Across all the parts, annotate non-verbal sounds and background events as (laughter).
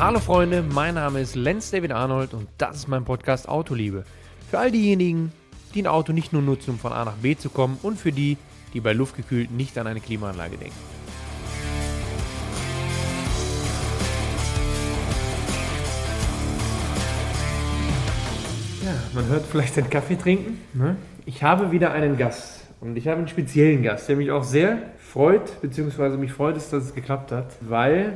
Hallo Freunde, mein Name ist Lenz David Arnold und das ist mein Podcast Autoliebe. Für all diejenigen, die ein Auto nicht nur nutzen, um von A nach B zu kommen und für die, die bei luftgekühlt nicht an eine Klimaanlage denken. Ja, man hört vielleicht den Kaffee trinken. Ne? Ich habe wieder einen Gast und ich habe einen speziellen Gast, der mich auch sehr freut, beziehungsweise mich freut es, dass es geklappt hat, weil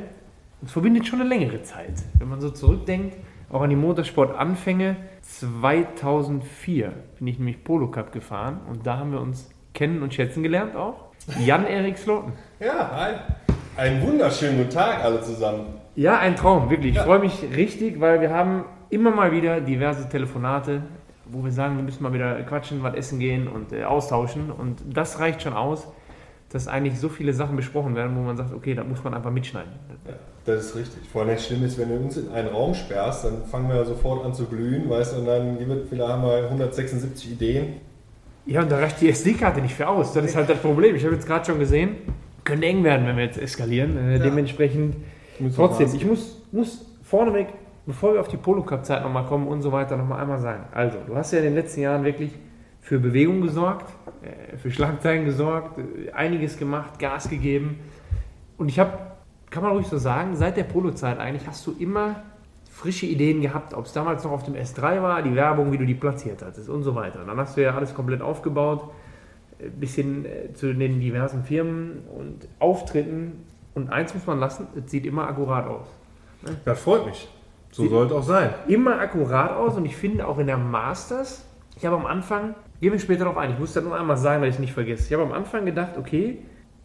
uns verbindet schon eine längere Zeit. Wenn man so zurückdenkt, auch an die Motorsport-Anfänge, 2004 bin ich nämlich Polo Cup gefahren und da haben wir uns kennen und schätzen gelernt auch. Jan-Erik Sloten. Ja, hi. Einen wunderschönen guten Tag alle zusammen. Ja, ein Traum, wirklich. Ich Ja. freue mich richtig, weil wir haben immer mal wieder diverse Telefonate, wo wir sagen, wir müssen mal wieder quatschen, was essen gehen und äh, austauschen. Und das reicht schon aus, dass eigentlich so viele Sachen besprochen werden, wo man sagt, okay, da muss man einfach mitschneiden. Ja, das ist richtig. Vor allem das Schlimme ist, wenn du uns in einen Raum sperrst, dann fangen wir sofort an zu glühen, weißt du, und dann gibt es- vielleicht haben wir 176 Ideen. Ja, und da reicht die SD-Karte nicht für aus. Das ist halt das Problem. Ich habe jetzt gerade schon gesehen, könnte eng werden, wenn wir jetzt eskalieren. Äh, Ja. Dementsprechend wir Trotzdem, mal- ich muss, muss vorneweg, bevor wir auf die Polo-Cup-Zeit nochmal kommen und so weiter, nochmal einmal sagen. Also, du hast ja in den letzten Jahren wirklich für Bewegung gesorgt, äh, für Schlagzeilen gesorgt, einiges gemacht, Gas gegeben. Und ich habe, kann man ruhig so sagen, seit der Polo-Zeit eigentlich hast du immer frische Ideen gehabt, ob es damals noch auf dem S3 war, die Werbung, wie du die platziert hattest und so weiter. Und dann hast du ja alles komplett aufgebaut, äh, bis hin äh, zu den diversen Firmen und Auftritten. Und eins muss man lassen, es sieht immer akkurat aus. Das freut mich. So sollte auch sein. Immer akkurat aus und ich finde auch in der Masters, ich habe am Anfang, gehen wir später darauf ein, ich muss das nur einmal sagen, weil ich es nicht vergesse. Ich habe am Anfang gedacht, okay,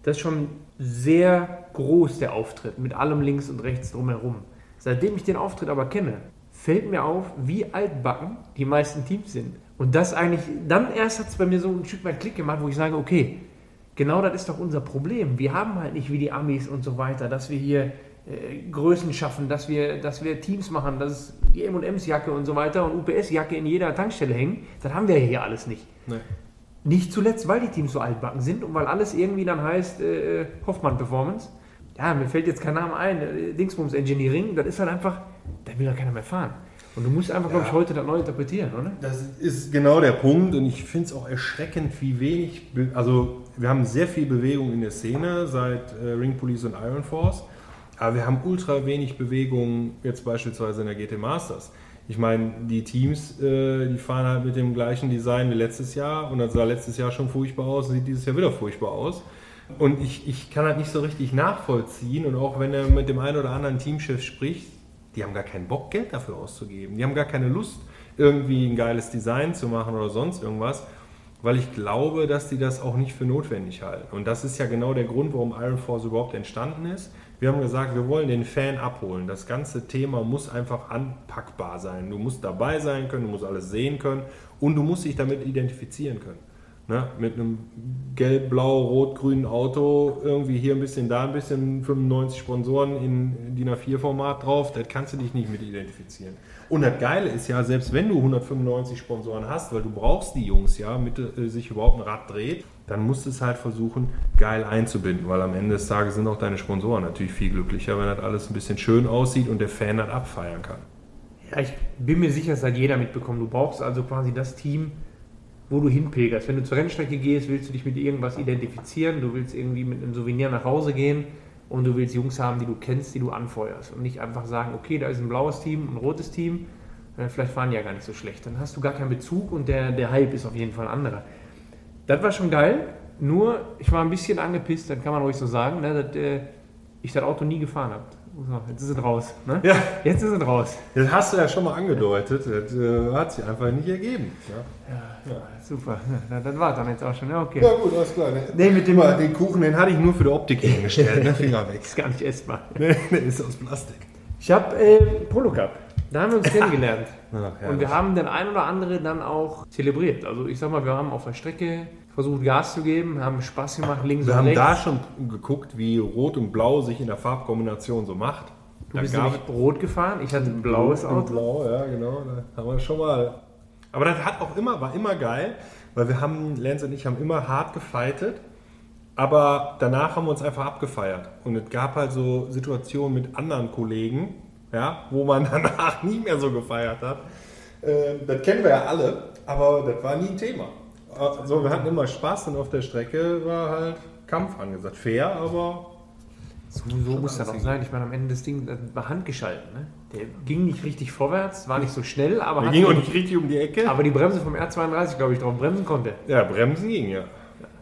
das ist schon sehr groß der Auftritt mit allem links und rechts drumherum. Seitdem ich den Auftritt aber kenne, fällt mir auf, wie altbacken die meisten Teams sind. Und das eigentlich, dann erst hat es bei mir so ein Stück weit Klick gemacht, wo ich sage, okay, genau das ist doch unser Problem. Wir haben halt nicht wie die Amis und so weiter, dass wir hier Größen schaffen, dass wir, dass wir Teams machen, dass die M&M's-Jacke und so weiter und UPS-Jacke in jeder Tankstelle hängen. Das haben wir hier alles nicht. Nee. Nicht zuletzt, weil die Teams so altbacken sind und weil alles irgendwie dann heißt äh, Hoffmann Performance. Ja, mir fällt jetzt kein Name ein, äh, Dingsbums Engineering, das ist halt einfach, da will ja keiner mehr fahren. Und du musst einfach, glaube ich, Ja. heute das neu interpretieren, oder? Das ist genau der Punkt und ich finde es auch erschreckend, wie wenig, also wir haben sehr viel Bewegung in der Szene seit äh, Ring Police und Iron Force, aber wir haben ultra wenig Bewegung jetzt beispielsweise in der GT Masters. Ich meine, die Teams, äh, die fahren halt mit dem gleichen Design wie letztes Jahr und das sah letztes Jahr schon furchtbar aus und sieht dieses Jahr wieder furchtbar aus. Und ich, ich kann halt nicht so richtig nachvollziehen und auch wenn er mit dem einen oder anderen Teamchef spricht, die haben gar keinen Bock, Geld dafür auszugeben. Die haben gar keine Lust, irgendwie ein geiles Design zu machen oder sonst irgendwas, weil ich glaube, dass die das auch nicht für notwendig halten. Und das ist ja genau der Grund, warum Iron Force überhaupt entstanden ist. Wir haben gesagt, wir wollen den Fan abholen. Das ganze Thema muss einfach anpackbar sein. Du musst dabei sein können, du musst alles sehen können und du musst dich damit identifizieren können. Ne? Mit einem gelb, blau, rot, grünen Auto, irgendwie hier ein bisschen, da ein bisschen, 95 Sponsoren in DIN A4-Format drauf, das kannst du dich nicht mit identifizieren. Und das Geile ist ja, selbst wenn du 195 Sponsoren hast, weil du brauchst die Jungs ja, mit äh, sich überhaupt ein Rad dreht, dann musst du es halt versuchen, geil einzubinden, weil am Ende des Tages sind auch deine Sponsoren natürlich viel glücklicher, wenn das alles ein bisschen schön aussieht und der Fan das abfeiern kann. Ja, ich bin mir sicher, das hat jeder mitbekommen. Du brauchst also quasi das Team, wo du hinpilgerst. Wenn du zur Rennstrecke gehst, willst du dich mit irgendwas identifizieren, du willst irgendwie mit einem Souvenir nach Hause gehen und du willst Jungs haben, die du kennst, die du anfeuerst. Und nicht einfach sagen, okay, da ist ein blaues Team, ein rotes Team, äh, vielleicht fahren die ja gar nicht so schlecht. Dann hast du gar keinen Bezug und der, der Hype ist auf jeden Fall ein anderer. Das war schon geil, nur ich war ein bisschen angepisst, das kann man ruhig so sagen, ne, dass äh, ich das Auto nie gefahren habe. So, jetzt ist es raus. Ne? Ja. Jetzt ist es raus. Das hast du ja schon mal angedeutet, das äh, hat sich einfach nicht ergeben. Ja. Ja, super. Ja, das war dann jetzt auch schon. Ja, okay. Ja gut, alles klar. Nee, mit dem- mal, den Kuchen, den hatte ich nur für die Optik (laughs) hingestellt, ne? Finger weg. Ist gar nicht essbar. (laughs) Nee, der ist aus Plastik. Ich habe äh, Polo Cup. Da haben wir uns kennengelernt. Ach, Und wir haben den ein oder andere dann auch zelebriert. Also ich sag mal, wir haben auf der Strecke versucht Gas zu geben, haben Spaß gemacht links wir und haben rechts. da schon geguckt, wie Rot und Blau sich in der Farbkombination so macht. du Da bist nämlich rot gefahren, ich hatte ein blaues Rot und Auto. Blau, ja genau, da haben wir schon mal. Aber das hat auch immer, war immer geil, weil wir haben, Lenz und ich haben immer hart gefightet, aber danach haben wir uns einfach abgefeiert. Und es gab halt so Situationen mit anderen Kollegen, ja, wo man (laughs) danach nie mehr so gefeiert hat. Äh, das kennen wir ja alle, aber das war nie ein Thema. Also wir hatten immer Spaß und auf der Strecke war halt Kampf angesagt. Fair, aber so, so muss das auch sein. Ich meine, am Ende des Ding war handgeschaltet. Ne? Der ging nicht richtig vorwärts, war nicht so schnell, aber der ging auch nicht richtig um die Ecke. Aber die Bremse vom R32, glaube ich, drauf bremsen konnte. Ja, bremsen ging, ja.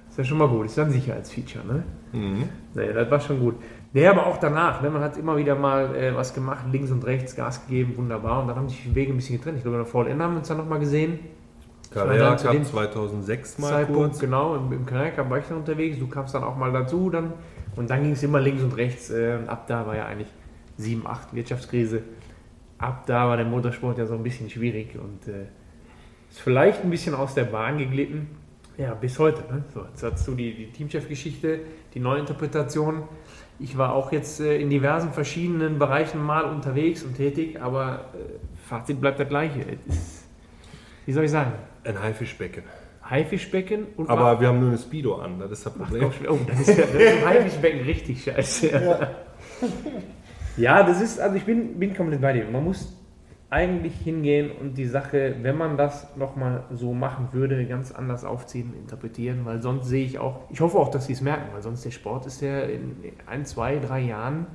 Ist ja schon mal gut. Ist ja ein Sicherheitsfeature, ne? Mhm. Naja, das war schon gut. Nee, aber auch danach, ne, man hat immer wieder mal äh, was gemacht, links und rechts Gas gegeben, wunderbar. Und dann haben sich die Wege ein bisschen getrennt. Ich glaube, in der VLN haben wir uns dann nochmal gesehen. Carrera Cup 2006 mal Zeitpunkt, kurz. Genau, im, im Carrera Cup war ich dann unterwegs. Du kamst dann auch mal dazu. Dann und dann ging es immer links und rechts. Äh, ab da war ja eigentlich 7, 8 Wirtschaftskrise. Ab da war der Motorsport ja so ein bisschen schwierig und äh, ist vielleicht ein bisschen aus der Bahn geglitten. Ja, bis heute. Ne? So, jetzt hast du die, die Teamchef-Geschichte, die Neuinterpretation. Ich war auch jetzt äh, in diversen verschiedenen Bereichen mal unterwegs und tätig, aber äh, Fazit bleibt das gleiche. Ist, wie soll ich sagen? Ein Haifischbecken. Haifischbecken. Und Aber wir haben nur eine Speedo an, das ist das Problem. Ach, oh, das ist ja das ist Haifischbecken richtig scheiße. Ja. (laughs) ja, das ist, also ich bin, bin komplett bei dir. Man muss eigentlich hingehen und die Sache, wenn man das nochmal so machen würde, ganz anders aufziehen, interpretieren, weil sonst sehe ich auch, ich hoffe auch, dass sie es merken, weil sonst der Sport ist ja in ein, zwei, drei Jahren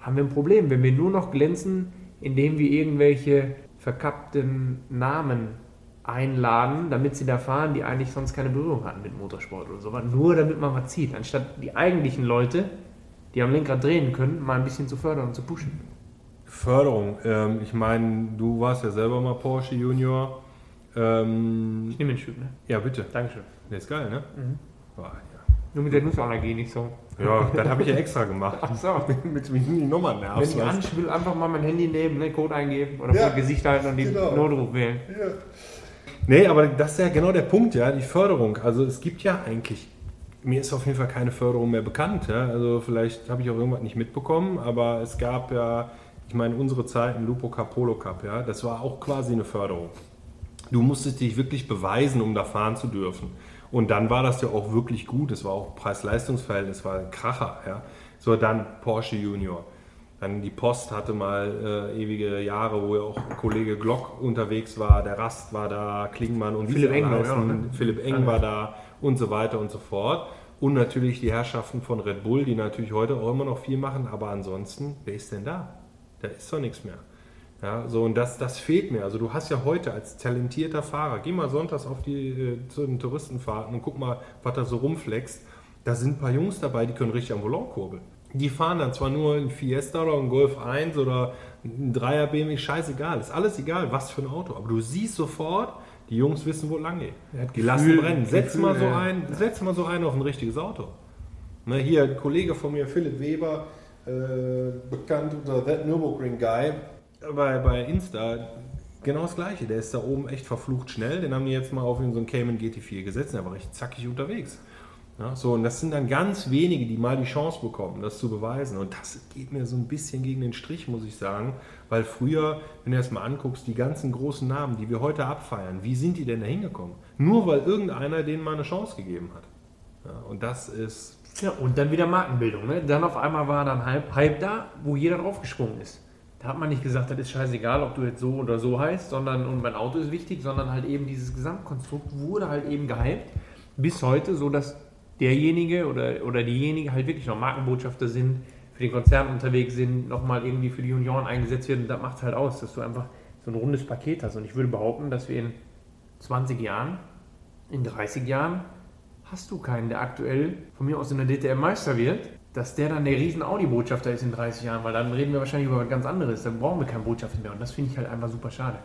haben wir ein Problem, wenn wir nur noch glänzen, indem wir irgendwelche verkappten Namen einladen, damit sie da fahren, die eigentlich sonst keine Berührung hatten mit Motorsport oder so. Nur damit man was zieht, anstatt die eigentlichen Leute, die am Lenkrad drehen können, mal ein bisschen zu fördern und zu pushen. Förderung. Ähm, ich meine, du warst ja selber mal Porsche Junior. Ähm, ich nehme den Stück, ne? Ja, bitte. Dankeschön. Der ist geil, ne? Mhm. Oh, ja. Nur mit der Nussallergie nicht so. Ja, das habe ich ja extra gemacht. Ach so. (laughs) mit, mit die Nummern nervst. Wenn ich will einfach mal mein Handy nehmen, ne, Code eingeben oder ja, Gesicht halten und die genau. Notruf wählen. Ja. Nee, aber das ist ja genau der Punkt, ja, die Förderung. Also es gibt ja eigentlich, mir ist auf jeden Fall keine Förderung mehr bekannt. Ja? Also vielleicht habe ich auch irgendwas nicht mitbekommen, aber es gab ja, ich meine, unsere Zeit im Lupo Cup, Polo Cup, ja, das war auch quasi eine Förderung. Du musstest dich wirklich beweisen, um da fahren zu dürfen. Und dann war das ja auch wirklich gut. Es war auch Preis-Leistungs-Verhältnis, war ein Kracher. Ja. So, dann Porsche Junior. Dann die Post hatte mal äh, ewige Jahre, wo ja auch Kollege Glock unterwegs war, der Rast war da, Klingmann und Philipp Eng, ja, ne? Philipp Eng war da und so weiter und so fort. Und natürlich die Herrschaften von Red Bull, die natürlich heute auch immer noch viel machen, aber ansonsten, wer ist denn da? Da ist doch nichts mehr. Ja, so und das, das fehlt mir. Also du hast ja heute als talentierter Fahrer, geh mal sonntags auf die äh, zu den Touristenfahrten und guck mal, was da so rumflext. Da sind ein paar Jungs dabei, die können richtig am Volant kurbeln. Die fahren dann zwar nur ein Fiesta oder ein Golf 1 oder ein 3er BMW, scheißegal, ist alles egal, was für ein Auto. Aber du siehst sofort, die Jungs wissen, wo lang geht. Die lassen brennen. Setz Gefühl, mal so ein, setz mal so einen auf ein richtiges Auto. Ne, hier ein Kollege von mir, Philipp Weber, äh, bekannt unter That Nürburgring Guy, bei, bei Insta, genau das gleiche. Der ist da oben echt verflucht schnell. Den haben die jetzt mal auf so einen Cayman GT4 gesetzt. Der war recht zackig unterwegs. Ja, so, und das sind dann ganz wenige, die mal die Chance bekommen, das zu beweisen. Und das geht mir so ein bisschen gegen den Strich, muss ich sagen. Weil früher, wenn du das mal anguckst, die ganzen großen Namen, die wir heute abfeiern, wie sind die denn da hingekommen? Nur weil irgendeiner denen mal eine Chance gegeben hat. Ja, und das ist. Ja, und dann wieder Markenbildung. Ne? Dann auf einmal war dann Hype, Hype da, wo jeder draufgesprungen ist. Da hat man nicht gesagt, das ist scheißegal, ob du jetzt so oder so heißt, sondern und mein Auto ist wichtig, sondern halt eben dieses Gesamtkonstrukt wurde halt eben gehypt bis heute, so dass derjenige oder, oder diejenige halt wirklich noch Markenbotschafter sind, für den Konzern unterwegs sind, nochmal irgendwie für die Union eingesetzt werden. Das macht es halt aus, dass du einfach so ein rundes Paket hast. Und ich würde behaupten, dass wir in 20 Jahren, in 30 Jahren, hast du keinen, der aktuell von mir aus in der DTM Meister wird, dass der dann der riesen Audi-Botschafter ist in 30 Jahren, weil dann reden wir wahrscheinlich über was ganz anderes. Dann brauchen wir keinen Botschafter mehr. Und das finde ich halt einfach super schade.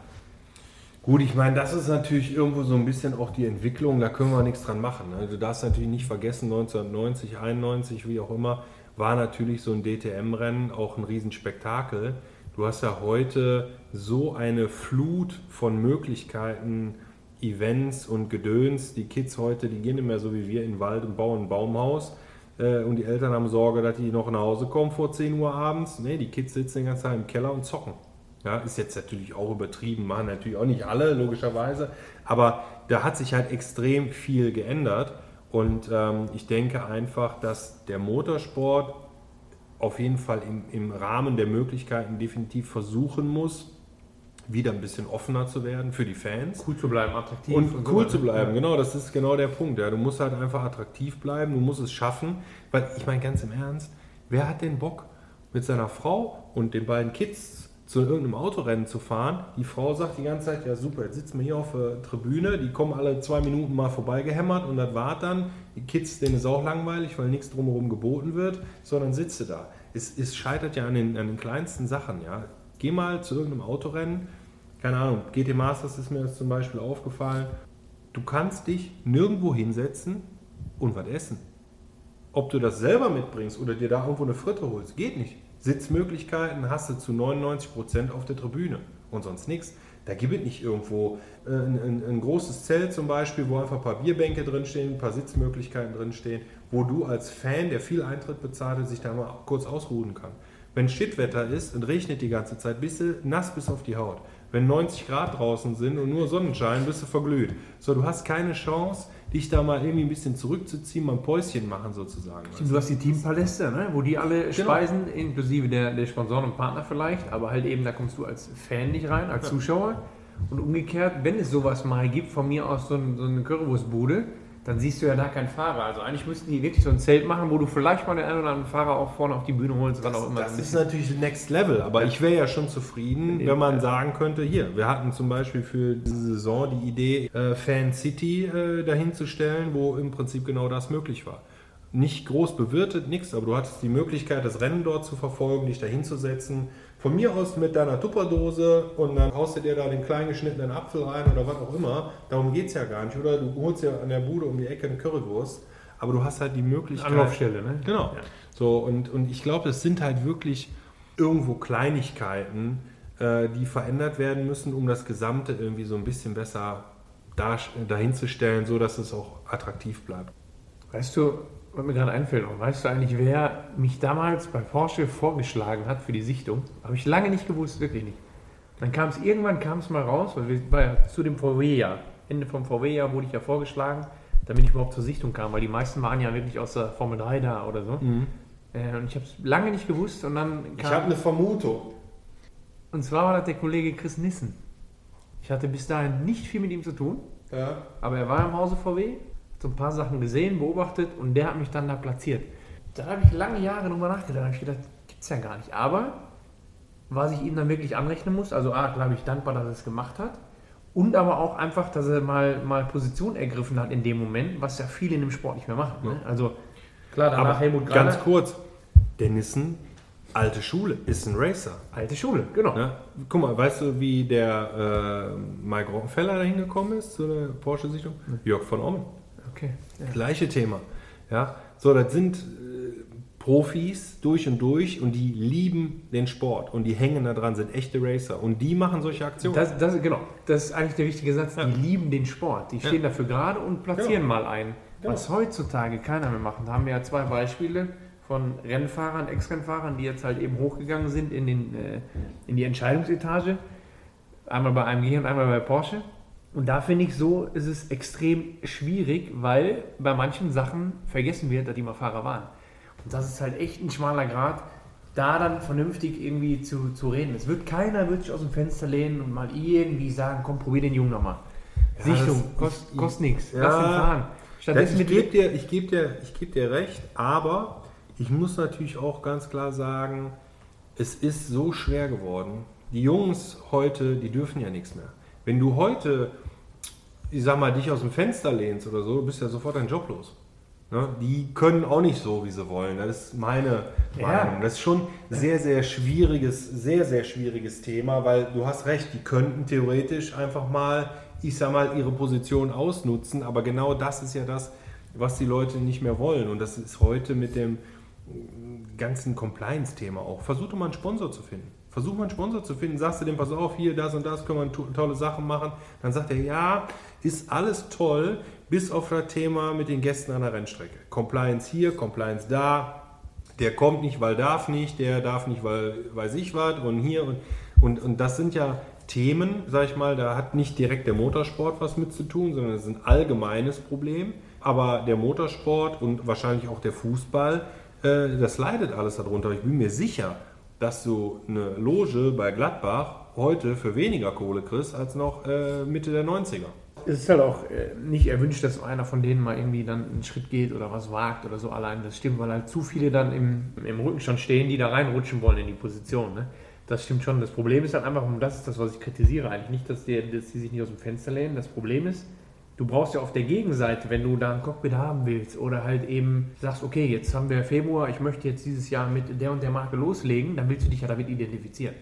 Gut, ich meine, das ist natürlich irgendwo so ein bisschen auch die Entwicklung, da können wir nichts dran machen. Ne? Du darfst natürlich nicht vergessen, 1990, 91, wie auch immer, war natürlich so ein DTM-Rennen auch ein Riesenspektakel. Du hast ja heute so eine Flut von Möglichkeiten, Events und Gedöns. Die Kids heute, die gehen nicht mehr so wie wir in den Wald und bauen ein Baumhaus. Äh, und die Eltern haben Sorge, dass die noch nach Hause kommen vor 10 Uhr abends. Nee, die Kids sitzen den ganzen Tag im Keller und zocken. Ja, ist jetzt natürlich auch übertrieben, machen natürlich auch nicht alle, logischerweise. Aber da hat sich halt extrem viel geändert. Und ähm, ich denke einfach, dass der Motorsport auf jeden Fall im, im Rahmen der Möglichkeiten definitiv versuchen muss, wieder ein bisschen offener zu werden für die Fans. Cool zu bleiben, attraktiv. Und, und cool so zu bleiben, genau, das ist genau der Punkt. Ja. Du musst halt einfach attraktiv bleiben, du musst es schaffen. Weil ich meine ganz im Ernst, wer hat den Bock, mit seiner Frau und den beiden Kids zu irgendeinem Autorennen zu fahren? Die Frau sagt die ganze Zeit, ja super, jetzt sitzen wir hier auf der Tribüne, die kommen alle zwei Minuten mal vorbeigehämmert und das war dann. Die Kids, denen ist auch langweilig, weil nichts drumherum geboten wird, sondern sitze da. Es, es scheitert ja an den, an den kleinsten Sachen, ja. Geh mal zu irgendeinem Autorennen, keine Ahnung, GT Masters ist mir jetzt zum Beispiel aufgefallen. Du kannst dich nirgendwo hinsetzen und was essen. Ob du das selber mitbringst oder dir da irgendwo eine Fritte holst, geht nicht. Sitzmöglichkeiten hast du zu 99% auf der Tribüne und sonst nichts. Da gibt es nicht irgendwo äh, ein, ein, ein großes Zelt zum Beispiel, wo einfach ein paar Bierbänke drinstehen, ein paar Sitzmöglichkeiten drinstehen, wo du als Fan, der viel Eintritt bezahlt hat, sich da mal kurz ausruhen kann. Wenn Shitwetter ist und regnet die ganze Zeit, bist du nass bis auf die Haut. Wenn 90 Grad draußen sind und nur Sonnenschein, bist du verglüht. So, du hast keine Chance, dich da mal irgendwie ein bisschen zurückzuziehen, mal ein Päuschen machen sozusagen. Du hast die Teampaläste, ne? wo die alle speisen, inklusive der, der Sponsoren und Partner vielleicht, aber halt eben, da kommst du als Fan nicht rein, als Zuschauer. Und umgekehrt, wenn es sowas mal gibt, von mir aus so, ein, so eine Currywurstbude, dann siehst du ja da keinen Fahrer. Also eigentlich müssten die wirklich so ein Zelt machen, wo du vielleicht mal den einen oder anderen Fahrer auch vorne auf die Bühne holst, wann auch immer. Das ist natürlich Next Level, aber ich wäre ja schon zufrieden, wenn man sagen könnte, hier, wir hatten zum Beispiel für diese Saison die Idee, äh, Fan City äh, dahin zu stellen, wo im Prinzip genau das möglich war. Nicht groß bewirtet, nichts, aber du hattest die Möglichkeit, das Rennen dort zu verfolgen, dich dahin zu setzen. Von mir aus mit deiner Tupperdose und dann haust du dir da den klein geschnittenen Apfel rein oder was auch immer. Darum geht es ja gar nicht. Oder du holst ja an der Bude um die Ecke eine Currywurst, aber du hast halt die Möglichkeit. Anlaufstelle, ne? Genau. Ja. So, und, und ich glaube, es sind halt wirklich irgendwo Kleinigkeiten, äh, die verändert werden müssen, um das Gesamte irgendwie so ein bisschen besser dahinzustellen, so dass es auch attraktiv bleibt. Weißt du, was mir gerade einfällt, weißt du eigentlich, wer mich damals bei Porsche vorgeschlagen hat für die Sichtung? Habe ich lange nicht gewusst, wirklich nicht. Dann kam es irgendwann kam es mal raus, weil wir war ja zu dem VW-Jahr. Ende vom VW-Jahr wurde ich ja vorgeschlagen, damit ich überhaupt zur Sichtung kam, weil die meisten waren ja wirklich aus der Formel 3 da oder so. Äh, und ich habe es lange nicht gewusst und dann Ich habe eine Vermutung. und zwar war das der Kollege Chris Nissen. Ich hatte bis dahin nicht viel mit ihm zu tun, Ja. aber er war im Hause VW, so ein paar Sachen gesehen, beobachtet und der hat mich dann da platziert. Da habe ich lange Jahre drüber nachgedacht, da habe ich gedacht, gibt's ja gar nicht. Aber was ich ihm dann wirklich anrechnen muss, also A, klar bin ich dankbar, dass er es gemacht hat und aber auch einfach, dass er mal, mal Position ergriffen hat in dem Moment, was ja viele in dem Sport nicht mehr machen. Ne? Also klar, danach Aber Helmut ganz Graner, kurz, Dennissen, alte Schule, ist ein Racer. alte Schule, genau. Ne? Guck mal, weißt du, wie der äh, Mike Rockenfeller da hingekommen ist zu der Porsche-Sichtung? Jörg von Ommen. Okay. Ja. Gleiche Thema. Ja, so, das sind äh, Profis durch und durch und die lieben den Sport und die hängen da dran, sind echte Racer und die machen solche Aktionen. Das, das, genau, das ist eigentlich der wichtige Satz. Ja. Die lieben den Sport. Die stehen dafür gerade und platzieren Genau. mal ein. Genau. Was heutzutage keiner mehr macht. Da haben wir ja zwei Beispiele von Rennfahrern, Ex-Rennfahrern, die jetzt halt eben hochgegangen sind in, den, äh, in die Entscheidungsetage. Einmal bei AMG und einmal bei Porsche. Und da finde ich so, ist es extrem schwierig, weil bei manchen Sachen vergessen wird, dass die mal Fahrer waren. Und das ist halt echt ein schmaler Grad, da dann vernünftig irgendwie zu, zu reden. Es wird keiner wird sich aus dem Fenster lehnen und mal irgendwie sagen, komm, probier den Jungen nochmal. Ja, Sichtung, das- kost, ich- kostet nichts. Ja. Lass ihn fahren. Stattdessen ich gebe dir, ich geb dir, ich geb dir recht, aber ich muss natürlich auch ganz klar sagen, es ist so schwer geworden. Die Jungs heute, die dürfen ja nichts mehr. Wenn du heute, ich sag mal, dich aus dem Fenster lehnst oder so, du bist ja sofort dein Job los. Ne? Die können auch nicht so, wie sie wollen. Das ist meine Ja. Meinung. Das ist schon ein sehr, sehr schwieriges, sehr, sehr schwieriges Thema, weil du hast recht, die könnten theoretisch einfach mal, ich sag mal, ihre Position ausnutzen, aber genau das ist ja das, was die Leute nicht mehr wollen. Und das ist heute mit dem ganzen Compliance-Thema auch. Versuch doch mal einen Sponsor zu finden. Versuch mal einen Sponsor zu finden. Sagst du dem, pass auf, hier, das und das können wir to- tolle Sachen machen. Dann sagt er, ja, ist alles toll, bis auf das Thema mit den Gästen an der Rennstrecke. Compliance hier, Compliance da. Der kommt nicht, weil darf nicht, der darf nicht, weil weiß ich was und hier und, und, und das sind ja Themen, sag ich mal, da hat nicht direkt der Motorsport was mit zu tun, sondern es ist ein allgemeines Problem. Aber der Motorsport und wahrscheinlich auch der Fußball äh, das leidet alles darunter. Ich bin mir sicher, dass du eine Loge bei Gladbach heute für weniger Kohle kriegst als noch äh, Mitte der 90er. Es ist halt auch äh, nicht erwünscht, dass einer von denen mal irgendwie dann einen Schritt geht oder was wagt oder so allein. Das stimmt, weil halt zu viele dann im, im Rückenstand stehen, die da reinrutschen wollen in die Position. Ne? Das stimmt schon. Das Problem ist halt einfach, und das ist das, was ich kritisiere eigentlich, nicht, dass die, dass die sich nicht aus dem Fenster lehnen. Das Problem ist, du brauchst ja auf der Gegenseite, wenn du da ein Cockpit haben willst oder halt eben sagst, okay, jetzt haben wir Februar, ich möchte jetzt dieses Jahr mit der und der Marke loslegen, dann willst du dich ja damit identifizieren.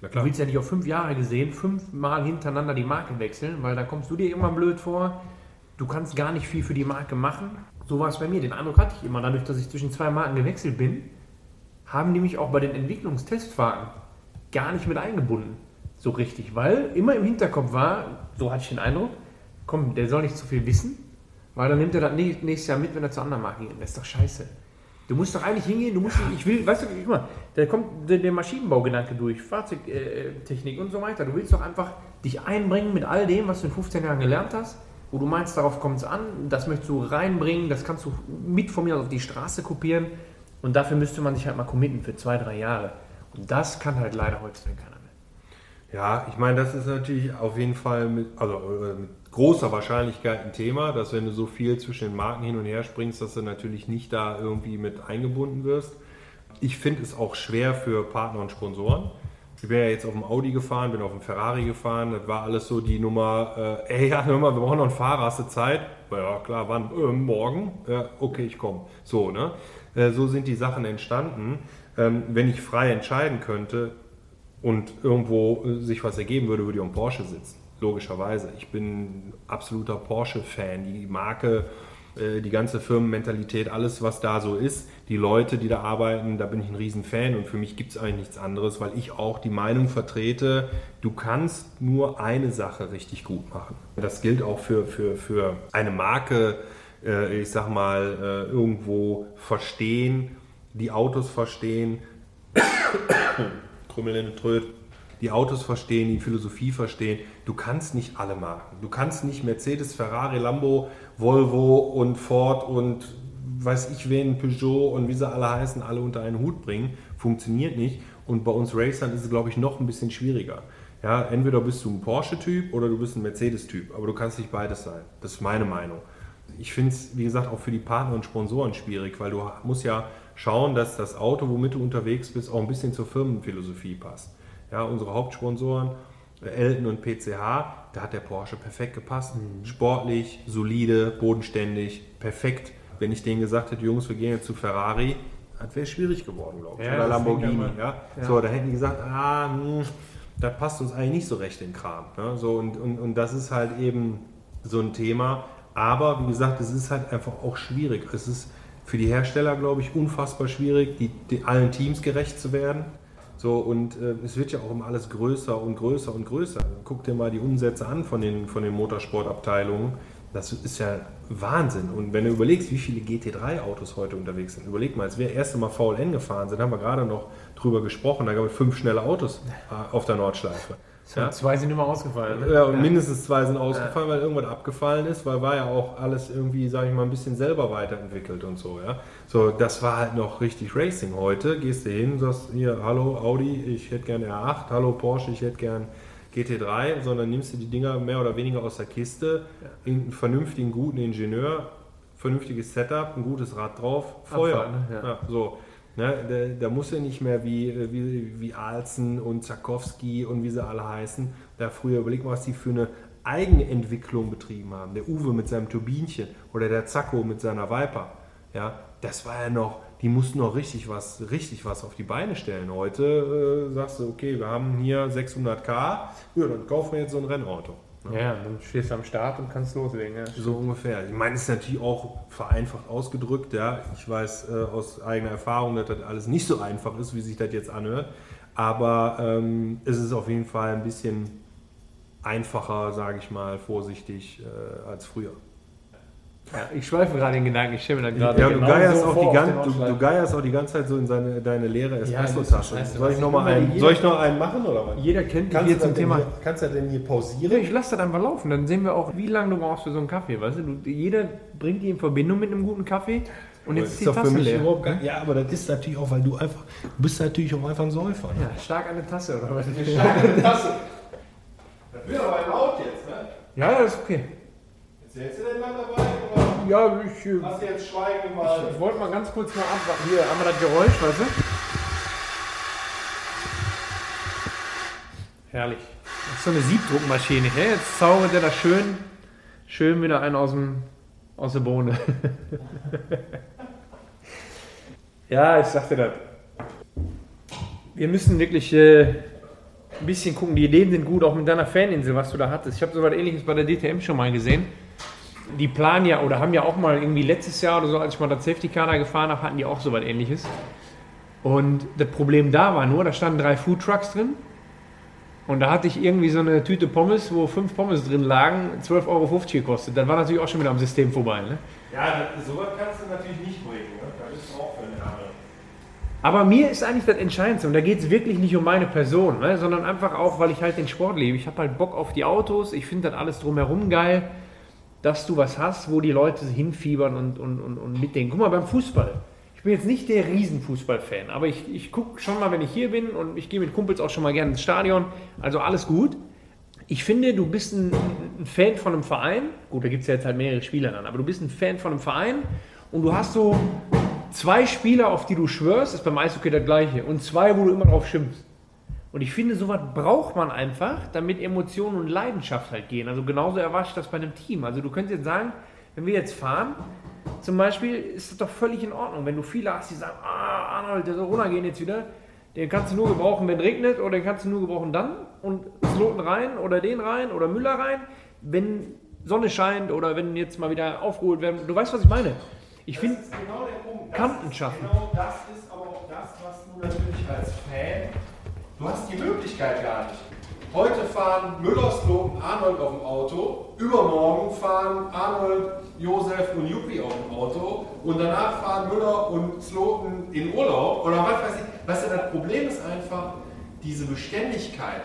Du willst ja nicht auf fünf Jahre gesehen fünfmal hintereinander die Marke wechseln, weil da kommst du dir immer blöd vor. Du kannst gar nicht viel für die Marke machen. So war es bei mir. Den Eindruck hatte ich immer, dadurch, dass ich zwischen zwei Marken gewechselt bin, haben die mich auch bei den Entwicklungstestfahrten gar nicht mit eingebunden. So richtig, weil immer im Hinterkopf war, so hatte ich den Eindruck, komm, der soll nicht zu viel wissen, weil dann nimmt er das nächstes Jahr mit, wenn er zur anderen Marke geht. Das ist doch scheiße. Du musst doch eigentlich hingehen, du musst, ich will, weißt du, guck mal, da kommt der, der Maschinenbaugedanke durch, Fahrzeugtechnik und so weiter. Du willst doch einfach dich einbringen mit all dem, was du in 15 Jahren gelernt hast, wo du meinst, darauf kommt es an, das möchtest du reinbringen, das kannst du mit von mir auf die Straße kopieren und dafür müsste man sich halt mal committen für zwei, drei Jahre. Und das kann halt leider heutzutage keiner mehr. Ja, ich meine, das ist natürlich auf jeden Fall mit, also äh, mit großer Wahrscheinlichkeit ein Thema, dass wenn du so viel zwischen den Marken hin und her springst, dass du natürlich nicht da irgendwie mit eingebunden wirst. Ich finde es auch schwer für Partner und Sponsoren. Ich bin ja jetzt auf dem Audi gefahren, bin auf dem Ferrari gefahren, das war alles so die Nummer, äh, ey, ja, (laughs) hör mal, wir brauchen noch einen Fahrer, hast du Zeit? Ja, klar, wann? Äh, morgen? Ja, okay, ich komme. So, ne? Äh, so sind die Sachen entstanden. Ähm, wenn ich frei entscheiden könnte und irgendwo äh, sich was ergeben würde, würde ich am Porsche sitzen logischerweise. Ich bin absoluter Porsche-Fan. Die Marke, äh, die ganze Firmenmentalität, alles, was da so ist, die Leute, die da arbeiten, da bin ich ein Riesenfan und für mich gibt es eigentlich nichts anderes, weil ich auch die Meinung vertrete, du kannst nur eine Sache richtig gut machen. Das gilt auch für, für, für eine Marke, äh, ich sag mal, äh, irgendwo verstehen, die Autos verstehen. (coughs) Krümmel in Tröd die Autos verstehen, die Philosophie verstehen. Du kannst nicht alle Marken. Du kannst nicht Mercedes, Ferrari, Lambo, Volvo und Ford und weiß ich wen, Peugeot und wie sie alle heißen, alle unter einen Hut bringen. Funktioniert nicht. Und bei uns Racern ist es, glaube ich, noch ein bisschen schwieriger. Ja, entweder bist du ein Porsche-Typ oder du bist ein Mercedes-Typ, aber du kannst nicht beides sein. Das ist meine Meinung. Ich finde es, wie gesagt, auch für die Partner und Sponsoren schwierig, weil du musst ja schauen, dass das Auto, womit du unterwegs bist, auch ein bisschen zur Firmenphilosophie passt ja, unsere Hauptsponsoren, äh, Elton und PCH, da hat der Porsche perfekt gepasst. Mhm. Sportlich, solide, bodenständig, perfekt. Wenn ich denen gesagt hätte, Jungs, wir gehen jetzt zu Ferrari, das wäre schwierig geworden, glaube ich. Ja, Oder Lamborghini. Ja? ja? So, da hätten die gesagt, ah, mh, hm, das passt uns eigentlich nicht so recht in den Kram. Ne? So, und, und, und das ist halt eben so ein Thema. Aber wie gesagt, es ist halt einfach auch schwierig. Es ist für die Hersteller, glaube ich, unfassbar schwierig, die, die allen Teams gerecht zu werden. So, und äh, es wird ja auch immer alles größer und größer und größer. Guck dir mal die Umsätze an von den, von den Motorsportabteilungen. Das ist ja Wahnsinn. Und wenn du überlegst, wie viele GT3-Autos heute unterwegs sind, überleg mal, als wir das erste Mal VLN gefahren sind, haben wir gerade noch drüber gesprochen, da gab es fünf schnelle Autos äh, auf der Nordschleife. Ja? Zwei sind immer ausgefallen. Ne? Ja, und ja. mindestens zwei sind ausgefallen, ja. weil irgendwas abgefallen ist, weil war ja auch alles irgendwie, sage ich mal, ein bisschen selber weiterentwickelt und so. Ja, so das war halt noch richtig Racing. Heute gehst du hin, sagst hier, hallo Audi, ich hätte gerne R8, hallo Porsche, ich hätte gern GT3, sondern nimmst du die Dinger mehr oder weniger aus der Kiste, einen vernünftigen, guten Ingenieur, vernünftiges Setup, ein gutes Rad drauf, Feuer. Abfall, ne? ja. so. Ne, da, da muss er nicht mehr wie, wie, wie Alzen und Zakowski und wie sie alle heißen. Da früher überleg mal, was die für eine Eigenentwicklung betrieben haben. Der Uwe mit seinem Turbinchen oder der Zacko mit seiner Viper. Ja, das war ja noch, die mussten noch richtig was, richtig was auf die Beine stellen. Heute äh, sagst du, okay, wir haben hier 600k, ja, dann kaufen wir jetzt so ein Rennauto. Ja, ja dann stehst du am Start und kannst loslegen. Ja. So ungefähr. Ich meine, es ist natürlich auch vereinfacht ausgedrückt. Ja. Ich weiß äh, aus eigener Erfahrung, dass das alles nicht so einfach ist, wie sich das jetzt anhört. Aber ähm, es ist auf jeden Fall ein bisschen einfacher, sage ich mal, vorsichtig äh, als früher. Ja, ich schweife gerade in Gedanken, ich stelle mir da gerade ja, genau du, geierst so auch die gan- du, du, geierst auch die ganze Zeit so in seine, deine leere Espresso-Tasche. Ja, soll, ich noch mal einen, soll ich noch einen machen oder was? Jeder kennt kannst hier zum Thema. Hier, kannst du denn hier pausieren? Ich lasse das einfach laufen, dann sehen wir auch, wie lange du brauchst für so einen Kaffee. Weißt du? jeder bringt die in Verbindung mit einem guten Kaffee. Und jetzt ist die doch für Tasse mich leer. überhaupt gar, ja, aber das ist natürlich auch, weil du einfach, du bist natürlich auch einfach ein Säufer. Ne? Ja, stark an der Tasse, oder was? Starke Tasse. Das wird aber laut (laughs) jetzt, ne? Ja, das ist okay. Erzählst du denn mal dabei? Oder Ja, ich, äh, hast du jetzt Schweigen mal? ich wollte mal ganz kurz mal abwarten. Hier haben wir das Geräusch, weißt du? Herrlich. Das ist so eine Siebdruckmaschine. Ja, jetzt zaubert der da schön, schön wieder einen aus, dem, aus der Bohne. (laughs) ja, ich sagte das. Wir müssen wirklich äh, ein bisschen gucken. Die Ideen sind gut, auch mit deiner Faninsel, was du da hattest. Ich habe so was ähnliches bei der DTM schon mal gesehen. Die planen ja oder haben ja auch mal irgendwie letztes Jahr oder so, als ich mal das Safety Car gefahren habe, hatten die auch so was ähnliches. Und das Problem da war nur, da standen drei Food Trucks drin. Und da hatte ich irgendwie so eine Tüte Pommes, wo fünf Pommes drin lagen, 12,50 Euro gekostet. Das war natürlich auch schon wieder am System vorbei. Ne? Ja, sowas kannst du natürlich nicht bringen. Ne? Da bist du auch für eine Name. Aber mir ist eigentlich das Entscheidendste, und da geht es wirklich nicht um meine Person, ne, sondern einfach auch, weil ich halt den Sport lebe. Ich habe halt Bock auf die Autos, ich finde das alles drumherum geil, dass du was hast, wo die Leute hinfiebern und, und, und, und mitdenken. Guck mal, beim Fußball. Ich bin jetzt nicht der Riesenfußballfan, aber ich, ich gucke schon mal, wenn ich hier bin und ich gehe mit Kumpels auch schon mal gerne ins Stadion. Also alles gut. Ich finde, du bist ein, ein Fan von einem Verein. Gut, da gibt es ja jetzt halt mehrere Spieler dann, aber du bist ein Fan von einem Verein und du hast so zwei Spieler, auf die du schwörst, ist beim Eishockey das gleiche. Und zwei, wo du immer drauf schimpfst. Und ich finde, sowas braucht man einfach, damit Emotionen und Leidenschaft halt gehen. Also genauso erwarte das bei einem Team. Also du könntest jetzt sagen, wenn wir jetzt fahren, zum Beispiel, ist das doch völlig in Ordnung. Wenn du viele hast, die sagen, ah, Arnold, der soll runtergehen jetzt wieder, den kannst du nur gebrauchen, wenn es regnet, oder den kannst du nur gebrauchen dann und Sloten rein oder den rein oder Müller rein, wenn Sonne scheint oder wenn jetzt mal wieder aufgeholt werden. Du weißt, was ich meine. Ich finde, Das ist genau der Punkt. Das Kanten schaffen. Genau das ist aber auch das, was du natürlich als Fan, du hast die Möglichkeit gar nicht. Heute fahren Müller, Sloten, Arnold auf dem Auto, übermorgen fahren Arnold, Josef und Juppie auf dem Auto und danach fahren Müller und Sloten in Urlaub oder was weiß ich. Weißt du, das Problem ist einfach, diese Beständigkeit,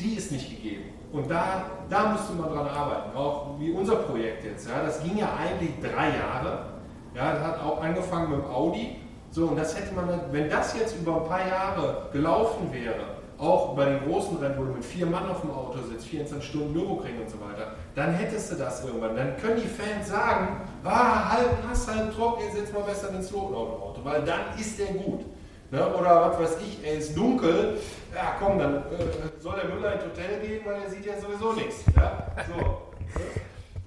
die ist nicht gegeben. Und da, da musste man dran arbeiten, auch wie unser Projekt jetzt. Ja, das ging ja eigentlich drei Jahre. Ja, das hat auch angefangen mit dem Audi. So, und das hätte man, wenn das jetzt über ein paar Jahre gelaufen wäre, auch bei den großen Rennen, wo du mit vier Mann auf dem Auto sitzt, 24 Stunden Nürburgring und so weiter, dann hättest du das irgendwann. Dann können die Fans sagen, ah, halb nass, halb trocken, jetzt setz mal besser den Sloten auf dem Auto, weil dann ist der gut. Ne? Oder was weiß ich, er ist dunkel, ja komm, dann äh, soll der Müller ins Hotel gehen, weil er sieht ja sowieso nichts. Ja? So.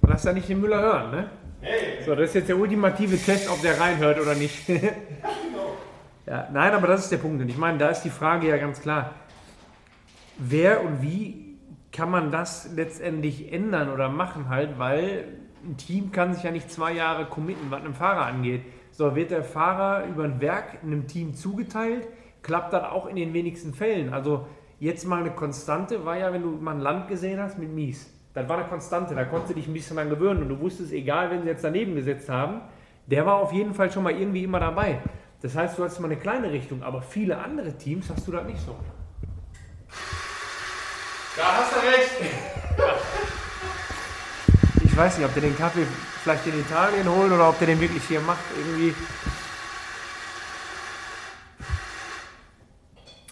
(laughs) lass ja nicht den Müller hören, ne? So, das ist jetzt der ultimative Test, ob der reinhört oder nicht. (laughs) ja, nein, aber das ist der Punkt. Und ich meine, da ist die Frage ja ganz klar. Wer und wie kann man das letztendlich ändern oder machen halt, weil ein Team kann sich ja nicht zwei Jahre committen, was einen Fahrer angeht. So, wird der Fahrer über ein Werk einem Team zugeteilt, klappt das auch in den wenigsten Fällen. Also jetzt mal eine Konstante war ja, wenn du mal ein Land gesehen hast mit Mies. Das war eine Konstante, da konntest du dich ein bisschen dran gewöhnen und du wusstest, egal, wenn sie jetzt daneben gesetzt haben, der war auf jeden Fall schon mal irgendwie immer dabei. Das heißt, du hast mal eine kleine Richtung, aber viele andere Teams hast du da nicht so. Da hast du recht. Ich weiß nicht, ob der den Kaffee vielleicht in Italien holt oder ob der den wirklich hier macht. Irgendwie.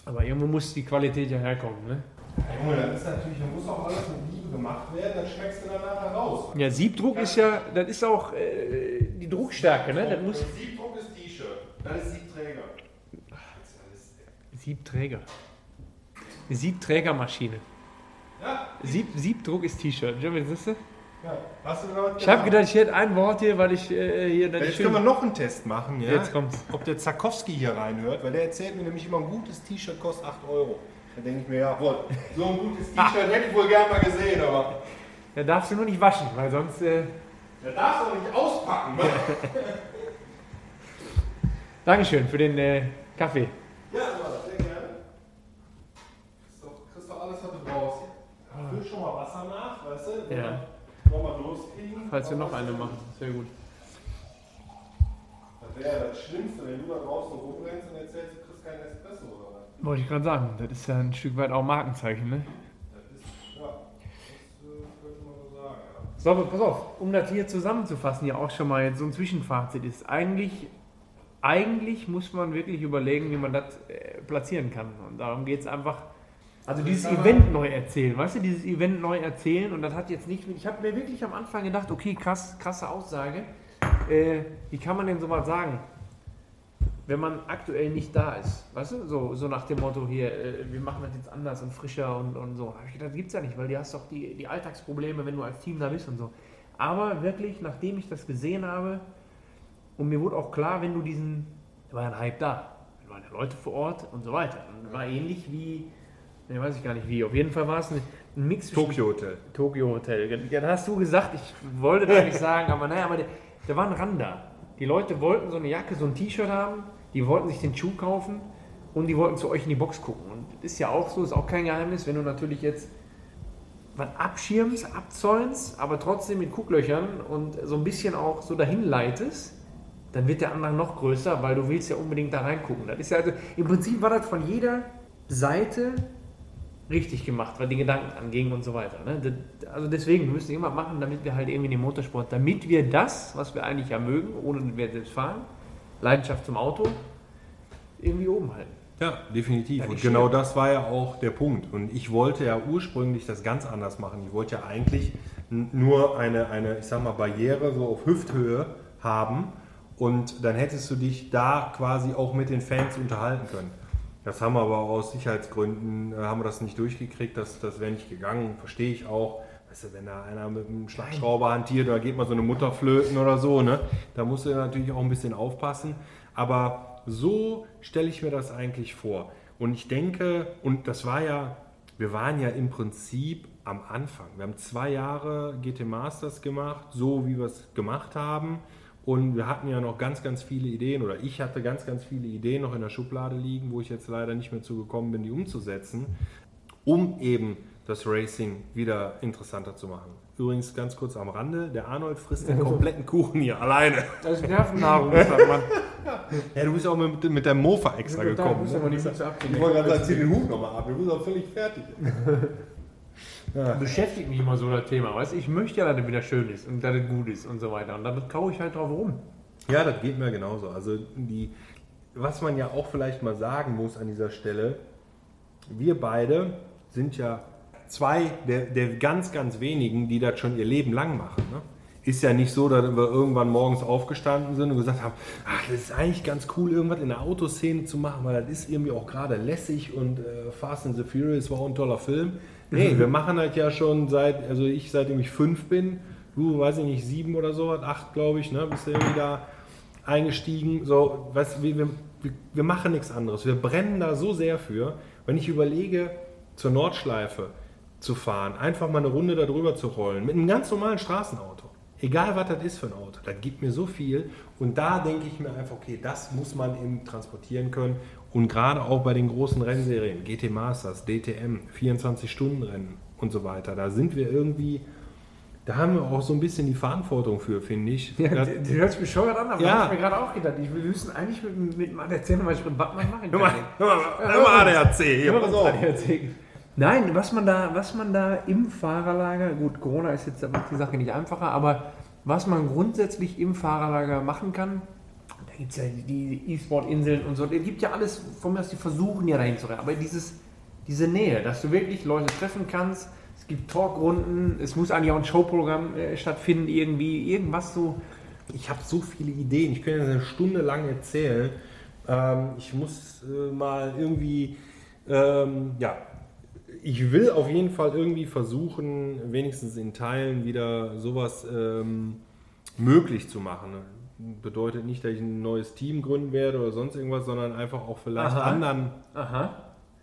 Aber irgendwo muss die Qualität ja herkommen. Ne? Junge, das ist natürlich, da muss auch alles mit Liebe gemacht werden, dann schmeckst du danach heraus. Ja, Siebdruck ist ja, das ist auch äh, die Druckstärke. Ne? Das muss Siebdruck ist T-Shirt, das ist Siebträger. Siebträger. Siebträgermaschine. Ja, Sieb, Siebdruck ist T-Shirt. Ja, ist das? ja. Hast du noch Ich habe gedacht, ich hätte ein Wort hier, weil ich äh, hier dann Jetzt können wir noch einen Test machen, ja? Jetzt kommt's. Ob der Zakowski hier reinhört, weil der erzählt mir nämlich immer, ein gutes T-Shirt kostet 8 Euro. Da denke ich mir, ja, wohl, so ein gutes T-Shirt hätte ich wohl gern mal gesehen, aber Da darfst du nur nicht waschen, weil sonst. Äh, der darf doch nicht auspacken. Dankeschön für den äh, Kaffee. ja, sehr gerne. Kriegst doch alles, was du brauchst. Füll schon mal Wasser nach, weißt du? Ja. Wollen wir loskriegen? Falls wir noch eine machen. Sehr gut. Das wäre ja das Schlimmste, wenn du da draußen rumrennst und erzählst, du kriegst keinen Espresso oder. Wollte ich gerade sagen. Das ist ja ein Stück weit auch Markenzeichen, ne? Das ist, ja, das könnte man so sagen, ja. So, aber pass auf, um das hier zusammenzufassen, ja auch schon mal jetzt so ein Zwischenfazit ist. Eigentlich eigentlich muss man wirklich überlegen, wie man das äh, platzieren kann. Und darum geht es einfach. Also dieses Event neu erzählen, weißt du, dieses Event neu erzählen und das hat jetzt nicht, ich habe mir wirklich am Anfang gedacht, okay, krass, krasse Aussage, äh, wie kann man denn sowas sagen, wenn man aktuell nicht da ist, weißt du, so, so nach dem Motto hier, äh, wir machen das jetzt anders und frischer und, und so. Da habe ich gedacht, das gibt es ja nicht, weil du hast doch die, die Alltagsprobleme, wenn du als Team da bist und so. Aber wirklich, nachdem ich das gesehen habe, und mir wurde auch klar, wenn du diesen, da war ja ein Hype da, da waren ja Leute vor Ort und so weiter. Und war ähnlich wie, ne, weiß ich gar nicht wie, auf jeden Fall war es ein, ein Mix Tokyo Hotel. Tokyo Hotel. Ja, da hast du gesagt, ich wollte das nicht (laughs) sagen, aber naja, aber da war ein Rand da. Die Leute wollten so eine Jacke, so ein T-Shirt haben, die wollten sich den Schuh kaufen und die wollten zu euch in die Box gucken. Und das ist ja auch so, ist auch kein Geheimnis, wenn du natürlich jetzt was abschirmst, abzäunst, aber trotzdem mit Gucklöchern und so ein bisschen auch so dahin leitest, dann wird der andere noch größer, weil du willst ja unbedingt da reingucken. Das ist ja also, im Prinzip war das von jeder Seite richtig gemacht, was die Gedanken anging und so weiter. Ne? Also deswegen, wir müssen immer machen, damit wir halt irgendwie den Motorsport, damit wir das, was wir eigentlich ja mögen, ohne dass wir selbst fahren, Leidenschaft zum Auto, irgendwie oben halten. Ja, definitiv. Ja, und genau das war ja auch der Punkt. Und ich wollte ja ursprünglich das ganz anders machen. Ich wollte ja eigentlich nur eine, eine, ich sag mal, Barriere so auf Hüfthöhe haben und dann hättest du dich da quasi auch mit den Fans unterhalten können. Das haben wir aber aus Sicherheitsgründen, äh, haben wir das nicht durchgekriegt, das, das wäre nicht gegangen, verstehe ich auch. Weißt du, wenn da einer mit einem Schlagschrauber hantiert oder geht mal so eine Mutter flöten oder so, ne? da musst du natürlich auch ein bisschen aufpassen. Aber so stelle ich mir das eigentlich vor. Und ich denke, und das war ja, wir waren ja im Prinzip am Anfang. Wir haben zwei Jahre GT Masters gemacht, so wie wir es gemacht haben. Und wir hatten ja noch ganz, ganz viele Ideen, oder ich hatte ganz, ganz viele Ideen noch in der Schublade liegen, wo ich jetzt leider nicht mehr zugekommen bin, die umzusetzen, um eben das Racing wieder interessanter zu machen. Übrigens ganz kurz am Rande, der Arnold frisst den kompletten Kuchen hier alleine. Das ist Nervennahrung, sagt man. Ja, du bist auch mit, mit der Mofa extra gekommen. Muss ne? aber nicht abziehen. Ich wollte gerade sagen, zieh den Hut nochmal ab, wir sind auch völlig fertig. (laughs) beschäftigt mich immer so das Thema. Weißt du, ich möchte ja, dass es wieder schön ist und dass es gut ist und so weiter. Und damit kaue ich halt drauf rum. Ja, das geht mir genauso. Also die, was man ja auch vielleicht mal sagen muss an dieser Stelle, wir beide sind ja zwei der, der ganz, ganz wenigen, die das schon ihr Leben lang machen. Ne? Ist ja nicht so, dass wir irgendwann morgens aufgestanden sind und gesagt haben, ach, das ist eigentlich ganz cool, irgendwas in der Autoszene zu machen, weil das ist irgendwie auch gerade lässig und äh, Fast and the Furious war auch ein toller Film. Nee, wir machen das ja schon seit, also ich seitdem ich fünf bin, du, weiß ich nicht, sieben oder so, acht glaube ich, ne, bist du irgendwie da eingestiegen. So, du, wir, wir, wir machen nichts anderes. Wir brennen da so sehr für. Wenn ich überlege, zur Nordschleife zu fahren, einfach mal eine Runde da drüber zu rollen, mit einem ganz normalen Straßenauto. Egal was das ist für ein Auto, das gibt mir so viel. Und da denke ich mir einfach, okay, das muss man eben transportieren können. Und gerade auch bei den großen Rennserien, GT Masters, DTM, 24-Stunden-Rennen und so weiter, da sind wir irgendwie, da haben wir auch so ein bisschen die Verantwortung für, finde ich. Ja, Das- du hört sich bescheuert an, aber Ja. hab ich mir gerade auch gedacht. Ich will müssen eigentlich mit, mit mal erzählen, was, ich- was man machen kann. hör mal, hör mal ADAC, hier, pass auf. erzählen? Nein, was man, da, was man da im Fahrerlager, gut, Corona ist jetzt macht die Sache nicht einfacher, aber was man grundsätzlich im Fahrerlager machen kann, da gibt es ja die E-Sport-Inseln und so, es gibt ja alles, von mir aus, die versuchen ja dahin zu rennen, aber dieses, diese Nähe, dass du wirklich Leute treffen kannst, es gibt Talkrunden, es muss eigentlich auch ein Showprogramm äh, stattfinden, irgendwie, irgendwas so. Ich habe so viele Ideen. Ich könnte eine Stunde lang erzählen. Ähm, ich muss äh, mal irgendwie, ähm, ja, ich will auf jeden Fall irgendwie versuchen, wenigstens in Teilen wieder sowas ähm, möglich zu machen. Bedeutet nicht, dass ich ein neues Team gründen werde oder sonst irgendwas, sondern einfach auch vielleicht Aha. anderen. Aha.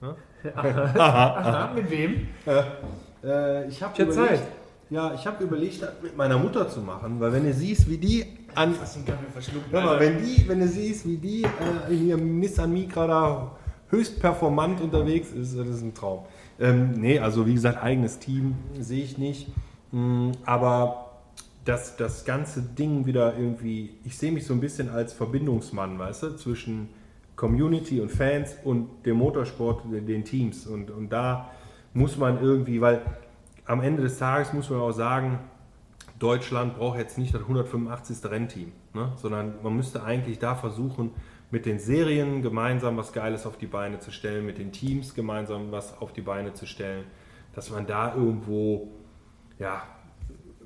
Ja? Aha, (laughs) mit wem? Äh, ich habe Ich hab überlegt, Zeit. ja, ich habe überlegt, das mit meiner Mutter zu machen, weil wenn du siehst, wie die an Kaffee verschluckt? Hör mal, wenn, die, wenn du siehst, wie die äh, in ihrem Nissan Micra da höchst performant unterwegs ist, das ist ein Traum. Ähm, nee, also wie gesagt, eigenes Team sehe ich nicht. Mm, aber das, das ganze Ding wieder irgendwie, ich sehe mich so ein bisschen als Verbindungsmann, weißt du, zwischen Community und Fans und dem Motorsport, den Teams. Und, und da muss man irgendwie, weil am Ende des Tages muss man auch sagen, Deutschland braucht jetzt nicht das 185. Rennteam, ne? sondern man müsste eigentlich da versuchen, mit den Serien gemeinsam was Geiles auf die Beine zu stellen, mit den Teams gemeinsam was auf die Beine zu stellen, dass man da irgendwo ja,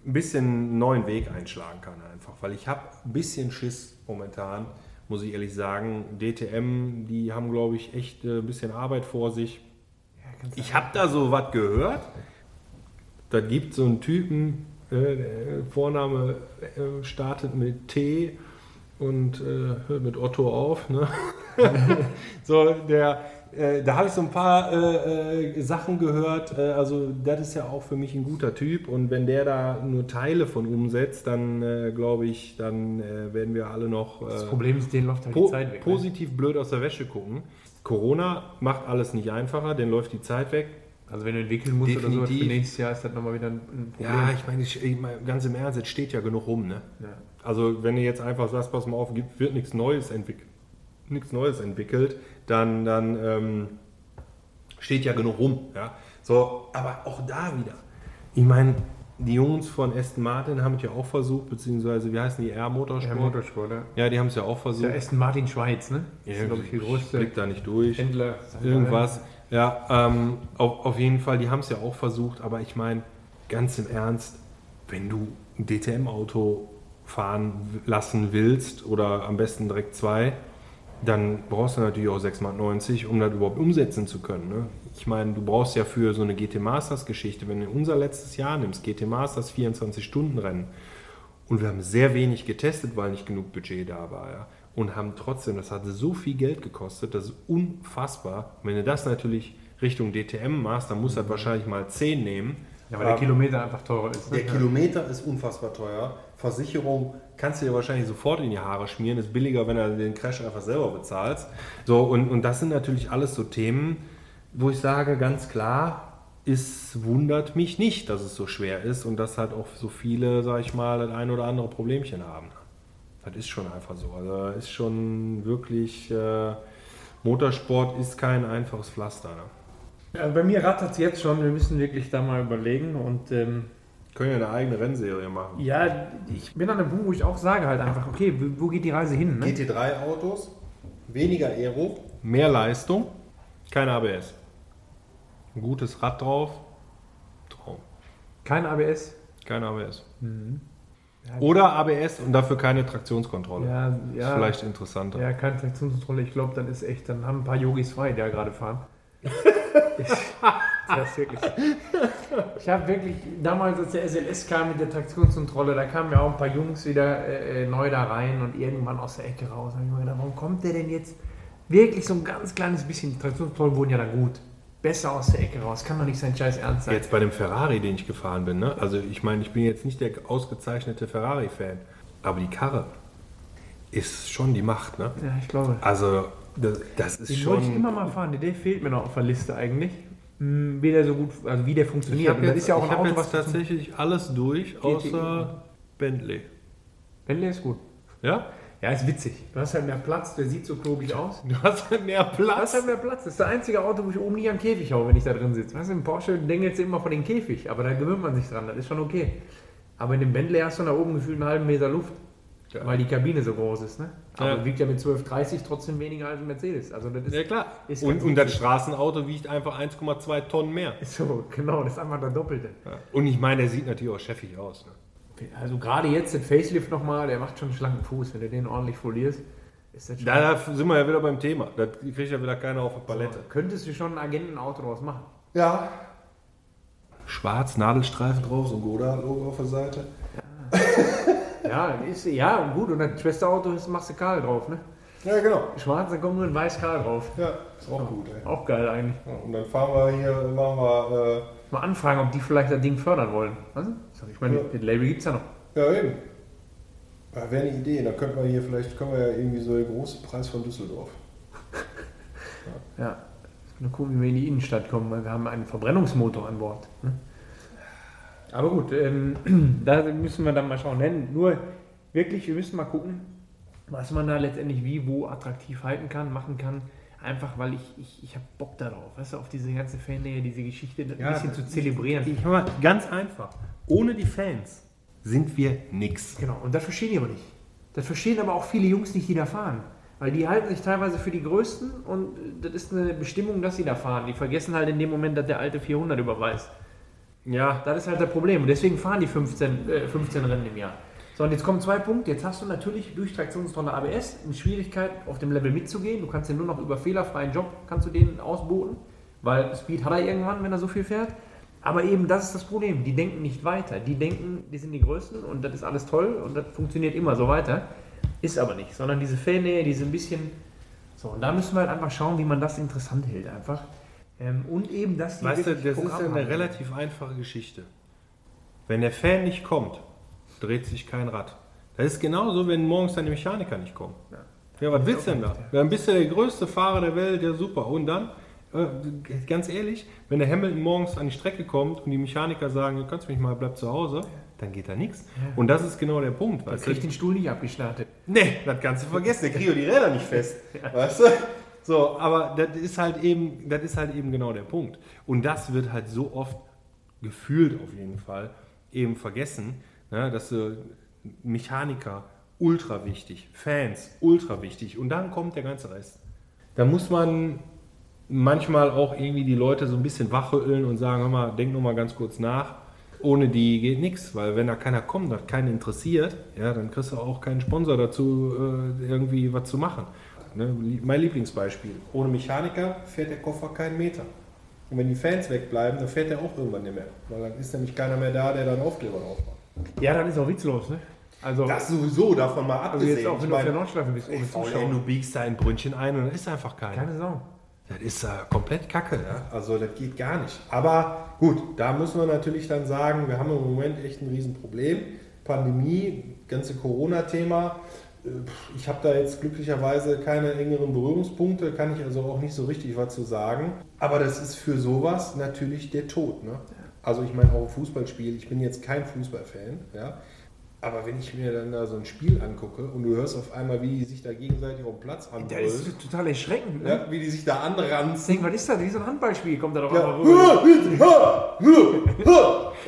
ein bisschen einen neuen Weg einschlagen kann einfach. Weil ich habe ein bisschen Schiss momentan, muss ich ehrlich sagen. DTM, die haben, glaube ich, echt äh, ein bisschen Arbeit vor sich. Ich habe da so was gehört. Da gibt so einen Typen, äh, der Vorname äh, startet mit T und äh, hört mit Otto auf. Ne? (laughs) so, der, äh, da habe ich so ein paar äh, äh, Sachen gehört. Äh, also, das ist ja auch für mich ein guter Typ. Und wenn der da nur Teile von umsetzt, dann äh, glaube ich, dann werden wir alle noch Das Problem ist, denen läuft halt po die Zeit weg. ne? positiv blöd aus der Wäsche gucken. Corona macht alles nicht einfacher, denen läuft die Zeit weg. Also wenn du entwickeln musst oder so Definitiv. für nächstes Jahr ist das nochmal wieder ein Problem. Ja, ich meine, ich, ich meine, ganz im Ernst, es steht ja genug rum. Ne? Ja. Also wenn du jetzt einfach sagst, pass mal auf, wird nichts Neues entwickelt, nichts Neues entwickelt, dann, dann ähm, steht ja genug rum. Ja? So, aber auch da wieder. Ich meine, die Jungs von Aston Martin haben es ja auch versucht, beziehungsweise wie heißen die R Motorsport? Ja, Motorsport, ja. Ja, die haben es ja auch versucht. ist ja Aston Martin Schweiz, ne? Das ist, Ja, glaube ich, die größte blick da nicht durch. Händler. Irgendwas. Ja, ähm, auf, auf jeden Fall, die haben es ja auch versucht, aber ich meine, ganz im Ernst, wenn du ein DTM-Auto fahren lassen willst oder am besten direkt zwei, dann brauchst du natürlich auch 6,90 Mark, um das überhaupt umsetzen zu können. Ne? Ich meine, du brauchst ja für so eine GT Masters-Geschichte, wenn du unser letztes Jahr nimmst, GT Masters 24-Stunden-Rennen, und wir haben sehr wenig getestet, weil nicht genug Budget da war. Ja. Und haben trotzdem, das hat so viel Geld gekostet, das ist unfassbar. Wenn du das natürlich Richtung DTM machst, dann musst du das wahrscheinlich mal 10 nehmen. Ja, weil der Kilometer einfach teurer ist. Ne? Der Kilometer ist unfassbar teuer. Versicherung kannst du dir wahrscheinlich sofort in die Haare schmieren. Ist billiger, wenn du den Crash einfach selber bezahlst. So, und, und das sind natürlich alles so Themen, wo ich sage, ganz klar, es wundert mich nicht, dass es so schwer ist und dass halt auch so viele, sag ich mal, das ein oder andere Problemchen haben. Das ist schon einfach so. Also ist schon wirklich, äh, Motorsport ist kein einfaches Pflaster. Ne? Also bei mir rattert es jetzt schon. Wir müssen wirklich da mal überlegen. Und ähm, Können ja eine eigene Rennserie machen. ja, ich bin an einem Punkt, wo ich auch sage halt einfach, okay, wo geht die Reise hin? Ne? GT3-Autos, weniger Aero, mehr Leistung, kein ABS. Ein gutes Rad drauf, Traum. Kein ABS. Kein ABS. Ja, Oder ABS und dafür keine Traktionskontrolle. Ja, Ist ja. vielleicht interessanter. Ja, keine Traktionskontrolle. Ich glaube, dann ist echt, dann haben ein paar Yogis frei, die da gerade fahren. (laughs) Ich- das ist wirklich. Ich habe wirklich, damals als der SLS kam mit der Traktionskontrolle, da kamen ja auch ein paar Jungs wieder äh, äh, neu da rein und irgendwann aus der Ecke raus. Da habe ich mir gedacht, warum kommt der denn jetzt wirklich so ein ganz kleines bisschen? Die Traktionskontrollen wurden ja dann gut. Besser aus der Ecke raus. Kann doch nicht sein Scheiß ernst sein. Jetzt bei dem Ferrari, den ich gefahren bin, ne? also ich meine, ich bin jetzt nicht der ausgezeichnete Ferrari-Fan, aber die Karre ist schon die Macht. Ne? Ja, ich glaube. Also das, das ist Den schon... wollte ich immer mal fahren. Der fehlt mir noch auf der Liste eigentlich. Hm, Wie der so gut, also wie der Ich funktioniert. habe jetzt, ist ja ich hab Auto, jetzt was tatsächlich alles durch, außer Bentley. Bentley ist gut. Ja? Ja, ist witzig. Du hast halt mehr Platz, der sieht so klobig aus. Du hast halt mehr Du hast Platz. halt mehr Platz. Das ist das einzige Auto, wo ich oben nicht am Käfig haue, wenn ich da drin sitze. Weißt du, im Porsche denkt immer von den Käfig, aber da gewöhnt man sich dran, das ist schon okay. Aber in dem Bentley hast du da oben gefühlt einen halben Meter Luft, Ja. weil die Kabine so groß ist. Ne? Aber Ja. wiegt ja mit 12,30 trotzdem weniger als ein Mercedes. Also das ist, Ja klar. Ist Und, und das. Straßenauto wiegt einfach 1,2 Tonnen mehr. so, genau, das ist einfach der Doppelte. Und ich meine, der sieht natürlich auch chefig aus. Ne? Also gerade jetzt den Facelift nochmal, der macht schon einen schlanken Fuß. Wenn du den ordentlich folierst, ist das schon... Da da sind wir ja wieder beim Thema. Da kriegt ja wieder keiner auf die Palette. Könntest du schon ein Agentenauto draus machen. Ja. Schwarz, Nadelstreifen drauf, so ein Goda-Logo auf der Seite. (laughs) Ja, ist, ja, gut. Und das Schwesterauto ist, machst du Karl drauf, ne? Ja, genau. Schwarz, dann kommt nur ein weiß Karl drauf. Ja, ist auch gut, ey. Auch geil eigentlich. Ja, und dann fahren wir hier, machen wir, Mal anfragen, ob die vielleicht das Ding fördern wollen. Was? Sag Ich meine, Ja. das Label gibt es ja noch. ja eben. Ja, Wäre eine Idee, da könnten wir hier vielleicht, können wir ja irgendwie so den großen Preis von Düsseldorf. (laughs) Ja. Nur gucken, wie wir in die Innenstadt kommen, weil wir haben einen Verbrennungsmotor an Bord. ne? Aber gut, ähm, (clears throat) da müssen wir dann mal schauen. Denn nur wirklich, wir müssen mal gucken, was man da letztendlich wie, wo attraktiv halten kann, machen kann. Einfach, weil ich, ich, ich habe Bock darauf, weißt du, auf diese ganze Fannähe, diese Geschichte ein Ja, bisschen zu zelebrieren. Ich mal, ganz einfach. Ohne die Fans sind wir nix. Genau, und das verstehen die aber nicht. Das verstehen aber auch viele Jungs nicht, die da fahren. Weil die halten sich teilweise für die Größten und das ist eine Bestimmung, dass sie da fahren. Die vergessen halt in dem Moment, dass der alte 400 überweist. Ja, Das ist halt das Problem. Und deswegen fahren die 15, äh, 15 Rennen im Jahr. So, und jetzt kommen zwei Punkte. Jetzt hast du natürlich durch Traktionskontrolle ABS eine Schwierigkeit, auf dem Level mitzugehen. Du kannst den nur noch über fehlerfreien Job, kannst du den ausboten, weil Speed hat er irgendwann, wenn er so viel fährt. Aber eben, das ist das Problem. Die denken nicht weiter. Die denken, die sind die Größten und das ist alles toll und das funktioniert immer so weiter. Ist aber nicht, sondern diese Fannähe, diese ein bisschen... So, und da müssen wir halt einfach schauen, wie man das interessant hält einfach. Ähm, und eben, dass die weißt du, das ist ja Programm eine haben. relativ einfache Geschichte. Wenn der Fan nicht kommt, dreht sich kein Rad. Das ist genauso, wenn morgens deine Mechaniker nicht kommen. Ja, was willst du denn da? Dann bist du der größte Fahrer der Welt, ja super. Und dann, äh, ganz ehrlich, wenn der Hamilton morgens an die Strecke kommt und die Mechaniker sagen, du kannst mich mal, bleib zu Hause, dann geht da nichts. Und das ist genau der Punkt. Du? kriegt den Stuhl nicht abgestartet. Nee, das kannst du vergessen, der kriegt die Räder nicht fest. (laughs) Weißt du? So, aber das ist halt eben, das ist halt eben genau der Punkt. Und das wird halt so oft gefühlt auf jeden Fall eben vergessen, ne, dass du Mechaniker ultra wichtig, Fans ultra wichtig und dann kommt der ganze Rest. Da muss man manchmal auch irgendwie die Leute so ein bisschen wachrütteln und sagen, hör mal, denk noch mal ganz kurz nach. Ohne die geht nichts, weil wenn da keiner kommt, das keinen interessiert, ja, dann kriegst du auch keinen Sponsor dazu, äh, irgendwie was zu machen. Ne? Mein Lieblingsbeispiel. Ohne Mechaniker fährt der Koffer keinen Meter. Und wenn die Fans wegbleiben, dann fährt er auch irgendwann nicht mehr. Weil dann ist nämlich keiner mehr da, der dann Aufkleber drauf macht. Ja, dann ist auch witzlos, ne? Also, Das sowieso, davon mal also abgesehen. jetzt auch, wenn Ich du auf der Nordschleife bist, ohne Zuschauer. du biegst da ein Brünnchen ein und dann ist einfach keiner. Keine Sau. Das ist äh, komplett kacke, ja? also das geht gar nicht. Aber gut, da müssen wir natürlich dann sagen, wir haben im Moment echt ein Riesenproblem. Pandemie, ganze Corona-Thema. Äh, Ich habe da jetzt glücklicherweise keine engeren Berührungspunkte, kann ich also auch nicht so richtig was zu sagen. Aber das ist für sowas natürlich der Tod. Ne? Also ich meine auch ein Fußballspiel, ich bin jetzt kein Fußballfan, ja? aber wenn ich mir dann da so ein Spiel angucke und du hörst auf einmal, wie die sich da gegenseitig auf dem Platz Das anbrüllen, ist total erschreckend, ne? ja, wie die sich da anranzen. Denk, was ist das? Wie so ein Handballspiel kommt da doch Ja. einmal rüber.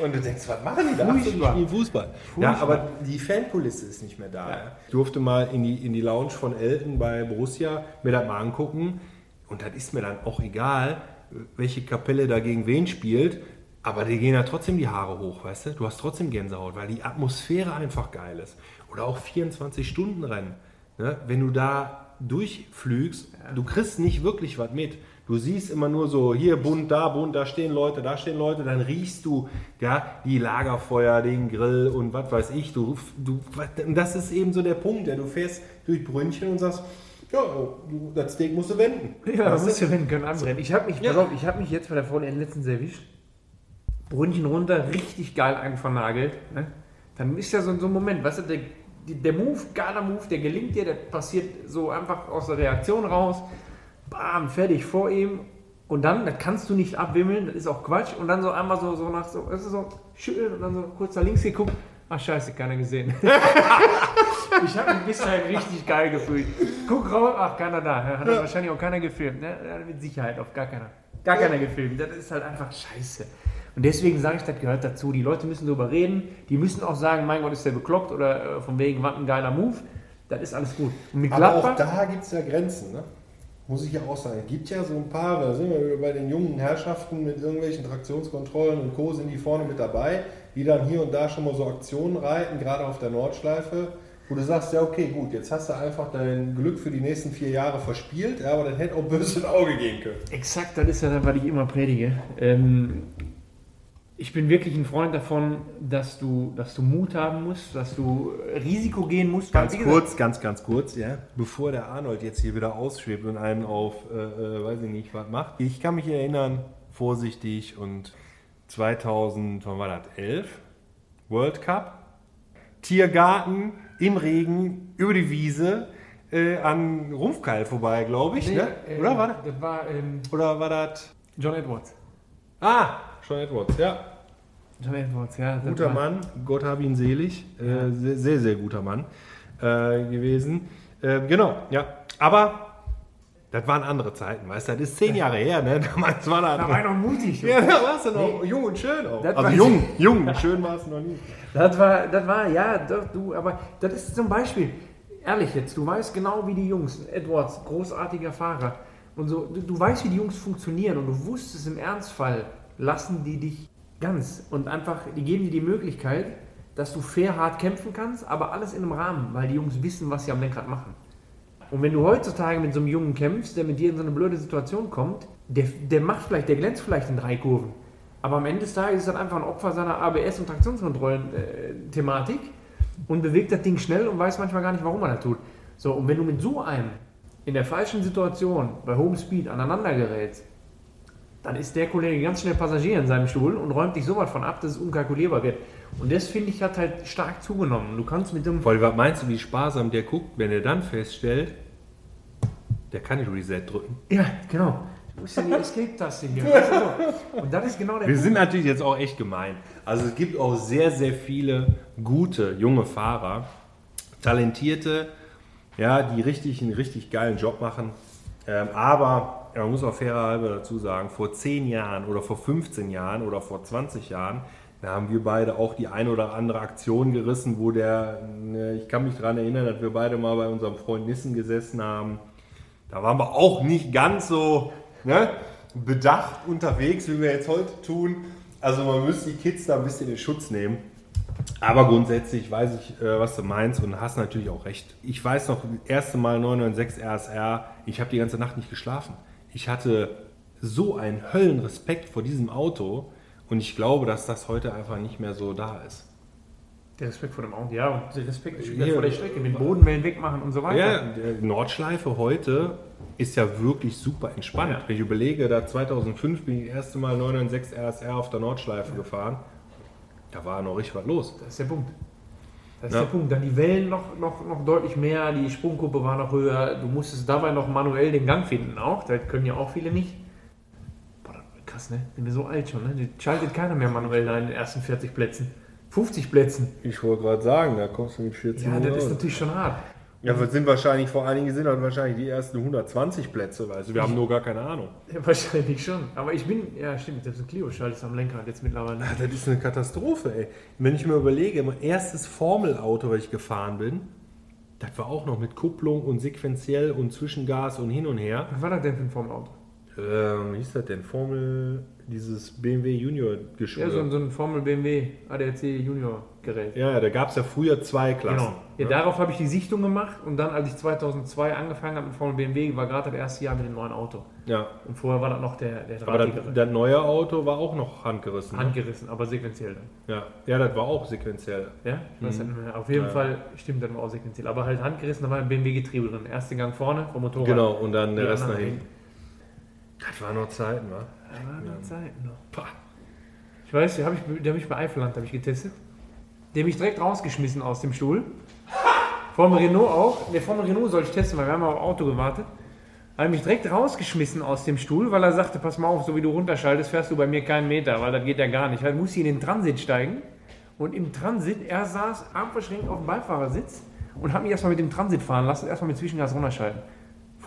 Und du denkst, was machen die da? Ach so, die Furchtbar. spielen Fußball. Ja, aber die Fankulisse ist nicht mehr da. Ja. Ich durfte mal in die, in die Lounge von Elton bei Borussia mir das mal angucken. Und das ist mir dann auch egal, welche Kapelle da gegen wen spielt. Aber die gehen ja trotzdem die Haare hoch, weißt du? Du hast trotzdem Gänsehaut, weil die Atmosphäre einfach geil ist. Oder auch 24-Stunden-Rennen. Ne? Wenn du da durchflügst, du kriegst nicht wirklich was mit. Du siehst immer nur so, hier bunt, da bunt, da stehen Leute, da stehen Leute, dann riechst du ja, die Lagerfeuer, den Grill und was weiß ich. Du, du, und das ist eben so der Punkt, ja, du fährst durch Brünnchen und sagst, ja, das Steak musst du wenden. Ja, Weißt musst du? wenden können, anbrennen. Ich habe mich, Ja. pass auf, ich habe mich jetzt bei der VLN letztens erwischt. Brünnchen runter, richtig geil einvernagelt. Ne? Dann ist ja so, so ein Moment, weißt du, der, der Move, geiler Move, der gelingt dir, der passiert so einfach aus der Reaktion raus. Bam, fertig vor ihm. Und dann, das kannst du nicht abwimmeln, das ist auch Quatsch. Und dann so einmal so, so nach so, weißt du, so schütteln und dann so kurz nach links geguckt. Ach scheiße, keiner gesehen. (laughs) ich habe mich bis dahin richtig geil gefühlt. Guck raus, ach keiner da. Hat ja. wahrscheinlich auch keiner gefilmt. Ne? Mit Sicherheit auf gar keiner. Gar keiner gefilmt. Das ist halt einfach scheiße. Und deswegen sage ich, das gehört dazu. Die Leute müssen darüber reden. Die müssen auch sagen, mein Gott, ist der bekloppt oder äh, von wegen, was ein geiler Move. Das ist alles gut. Aber auch da gibt es ja Grenzen, ne? muss ich ja auch sagen. Es gibt ja so ein paar, da sind wir bei den jungen Herrschaften mit irgendwelchen Traktionskontrollen und Co. sind die vorne mit dabei, die dann hier und da schon mal so Aktionen reiten, gerade auf der Nordschleife, wo du sagst, ja okay, gut, jetzt hast du einfach dein Glück für die nächsten vier Jahre verspielt, ja, aber das hätte auch böse ins Auge gehen können. Exakt, das ist ja das, was ich immer predige. Ähm, ich bin wirklich ein Freund davon, dass du, dass du Mut haben musst, dass du Risiko gehen musst. Ganz kurz, ganz, ganz kurz, ja. Bevor der Arnold jetzt hier wieder ausschwebt und einen auf, äh, äh, weiß ich nicht, was macht. Ich kann mich erinnern, vorsichtig und 2000, wann war das? 11? World Cup. Tiergarten im Regen über die Wiese äh, an Rumpfkeil vorbei, glaube ich. Nee, ne? äh, Oder war das? Das war ähm, Oder war das? John Edwards. Ah, Sean Edwards, ja. John Edwards, ja. Guter Mann, Gott hab ihn selig. Äh, sehr, sehr, sehr guter Mann äh, gewesen. Äh, genau, ja. Aber das waren andere Zeiten, weißt du? Das ist zehn Jahre her, ne? (laughs) Damals war das. Da war ich noch mutig. ja, da warst du noch jung und schön auch. Das Also jung, jung, schön warst du noch nie. Das war, das war, ja, doch, du, aber das ist zum Beispiel, ehrlich jetzt, du weißt genau wie die Jungs, Edwards, großartiger Fahrer und so, du, du weißt wie die Jungs funktionieren und du wusstest im Ernstfall, lassen die dich ganz und einfach, die geben dir die Möglichkeit, dass du fair hart kämpfen kannst, aber alles in einem Rahmen, weil die Jungs wissen, was sie am Lenkrad machen. Und wenn du heutzutage mit so einem Jungen kämpfst, der mit dir in so eine blöde Situation kommt, der, der macht vielleicht, der glänzt vielleicht in drei Kurven. Aber am Ende des Tages ist das einfach ein Opfer seiner ABS- und Traktionskontrollen-Thematik und bewegt das Ding schnell und weiß manchmal gar nicht, warum er das tut. So, und wenn du mit so einem in der falschen Situation bei Home Speed aneinander gerätst, dann ist der Kollege ganz schnell Passagier in seinem Stuhl und räumt dich so weit von ab, dass es unkalkulierbar wird. Und das finde ich hat halt stark zugenommen. Du kannst mit dem. Allem, was meinst du, wie sparsam der guckt, wenn er dann feststellt, der kann nicht Reset drücken? Ja, genau. Wo ist denn die Escape-Taste hier? Du? (laughs) Und das ist genau der Wir Punkt. sind natürlich jetzt auch echt gemein. Also es gibt auch sehr, sehr viele gute junge Fahrer, talentierte, ja, die richtig einen richtig geilen Job machen. Ähm, aber ja, man muss auch fairerhalber dazu sagen, vor 10 Jahren oder vor 15 Jahren oder vor 20 Jahren, da haben wir beide auch die ein oder andere Aktion gerissen, wo der, ne, ich kann mich daran erinnern, dass wir beide mal bei unserem Freund Nissen gesessen haben. Da waren wir auch nicht ganz so ne, bedacht unterwegs, wie wir jetzt heute tun. Also man müsste die Kids da ein bisschen in Schutz nehmen. Aber grundsätzlich weiß ich, äh, was du meinst und hast natürlich auch recht. Ich weiß noch, das erste Mal 996 RSR, ich habe die ganze Nacht nicht geschlafen. Ich hatte so einen Höllenrespekt vor diesem Auto und ich glaube, dass das heute einfach nicht mehr so da ist. Der Respekt vor dem Auto, ja, und der Respekt Hier- vor der Strecke, mit Bodenwellen wegmachen und so weiter. Ja, Nordschleife heute ist ja wirklich super entspannt. Ja. Wenn ich überlege, da 2005 bin ich das erste Mal 996 RSR auf der Nordschleife gefahren. Da war noch richtig was los. Das ist der Punkt. Das ist Ja. der Punkt. Dann die Wellen noch, noch, noch deutlich mehr, die Sprungkuppe war noch höher. Du musstest dabei noch manuell den Gang finden auch. Das können ja auch viele nicht. Boah, das- krass, ne? Sind wir so alt schon, ne? Die schaltet keiner mehr manuell da in den ersten 40 Plätzen. 50 Plätzen. Ich wollte gerade sagen, da kommst du mit 14 Ja, das ist natürlich schon hart. Ja, das sind wahrscheinlich, vor allen Dingen sind das wahrscheinlich die ersten 120 Plätze, weißt du, wir haben nur gar keine Ahnung. Ja, wahrscheinlich schon. Aber ich bin, ja stimmt, selbst ein Clio schaltet am Lenkrad jetzt mittlerweile. Ah, Das ist eine Katastrophe, ey. Wenn ich mir überlege, mein erstes Formelauto, was ich gefahren bin, das war auch noch mit Kupplung und sequenziell und Zwischengas und hin und her. Was war das denn für ein Formel-Auto? Ähm, wie hieß das denn? Formel, dieses BMW Junior Geschirr. Ja, so, ein- so ein Formel BMW ADAC Junior Gerät. Ja, da gab es ja früher zwei Klassen. Genau. Ja, ne? darauf habe ich die Sichtung gemacht und dann, als ich 2002 angefangen habe mit Formel BMW, war gerade das erste Jahr mit dem neuen Auto. ja. Und vorher war das noch der, der Aber das, das neue Auto war auch noch handgerissen. Ne? Handgerissen, aber sequenziell dann. Ja. ja, das war auch sequenziell. Ja? Mehr. Auf jeden Mhm. Ja. Fall stimmt das war auch sequenziell. Aber halt handgerissen, da war ein BMW-Getriebe drin. Erste Gang vorne vom Motorrad. Genau, und dann der Rest nach hinten. Das war noch Zeiten, wa? Da waren noch Zeiten noch. Pah. Ich weiß, die habe ich, hab ich bei Eifeland hab ich getestet. Die habe ich direkt rausgeschmissen aus dem Stuhl. Vom Renault auch. Der vom Renault soll ich testen, weil wir haben auf Auto gewartet. Habe mich direkt rausgeschmissen aus dem Stuhl, weil er sagte, pass mal auf, so wie du runterschaltest, fährst du bei mir keinen Meter, weil das geht ja gar nicht. Dann musste ich in den Transit steigen. Und im Transit, er saß arm verschränkt auf dem Beifahrersitz und hat mich erstmal mit dem Transit fahren lassen, erstmal mit Zwischengas runterschalten.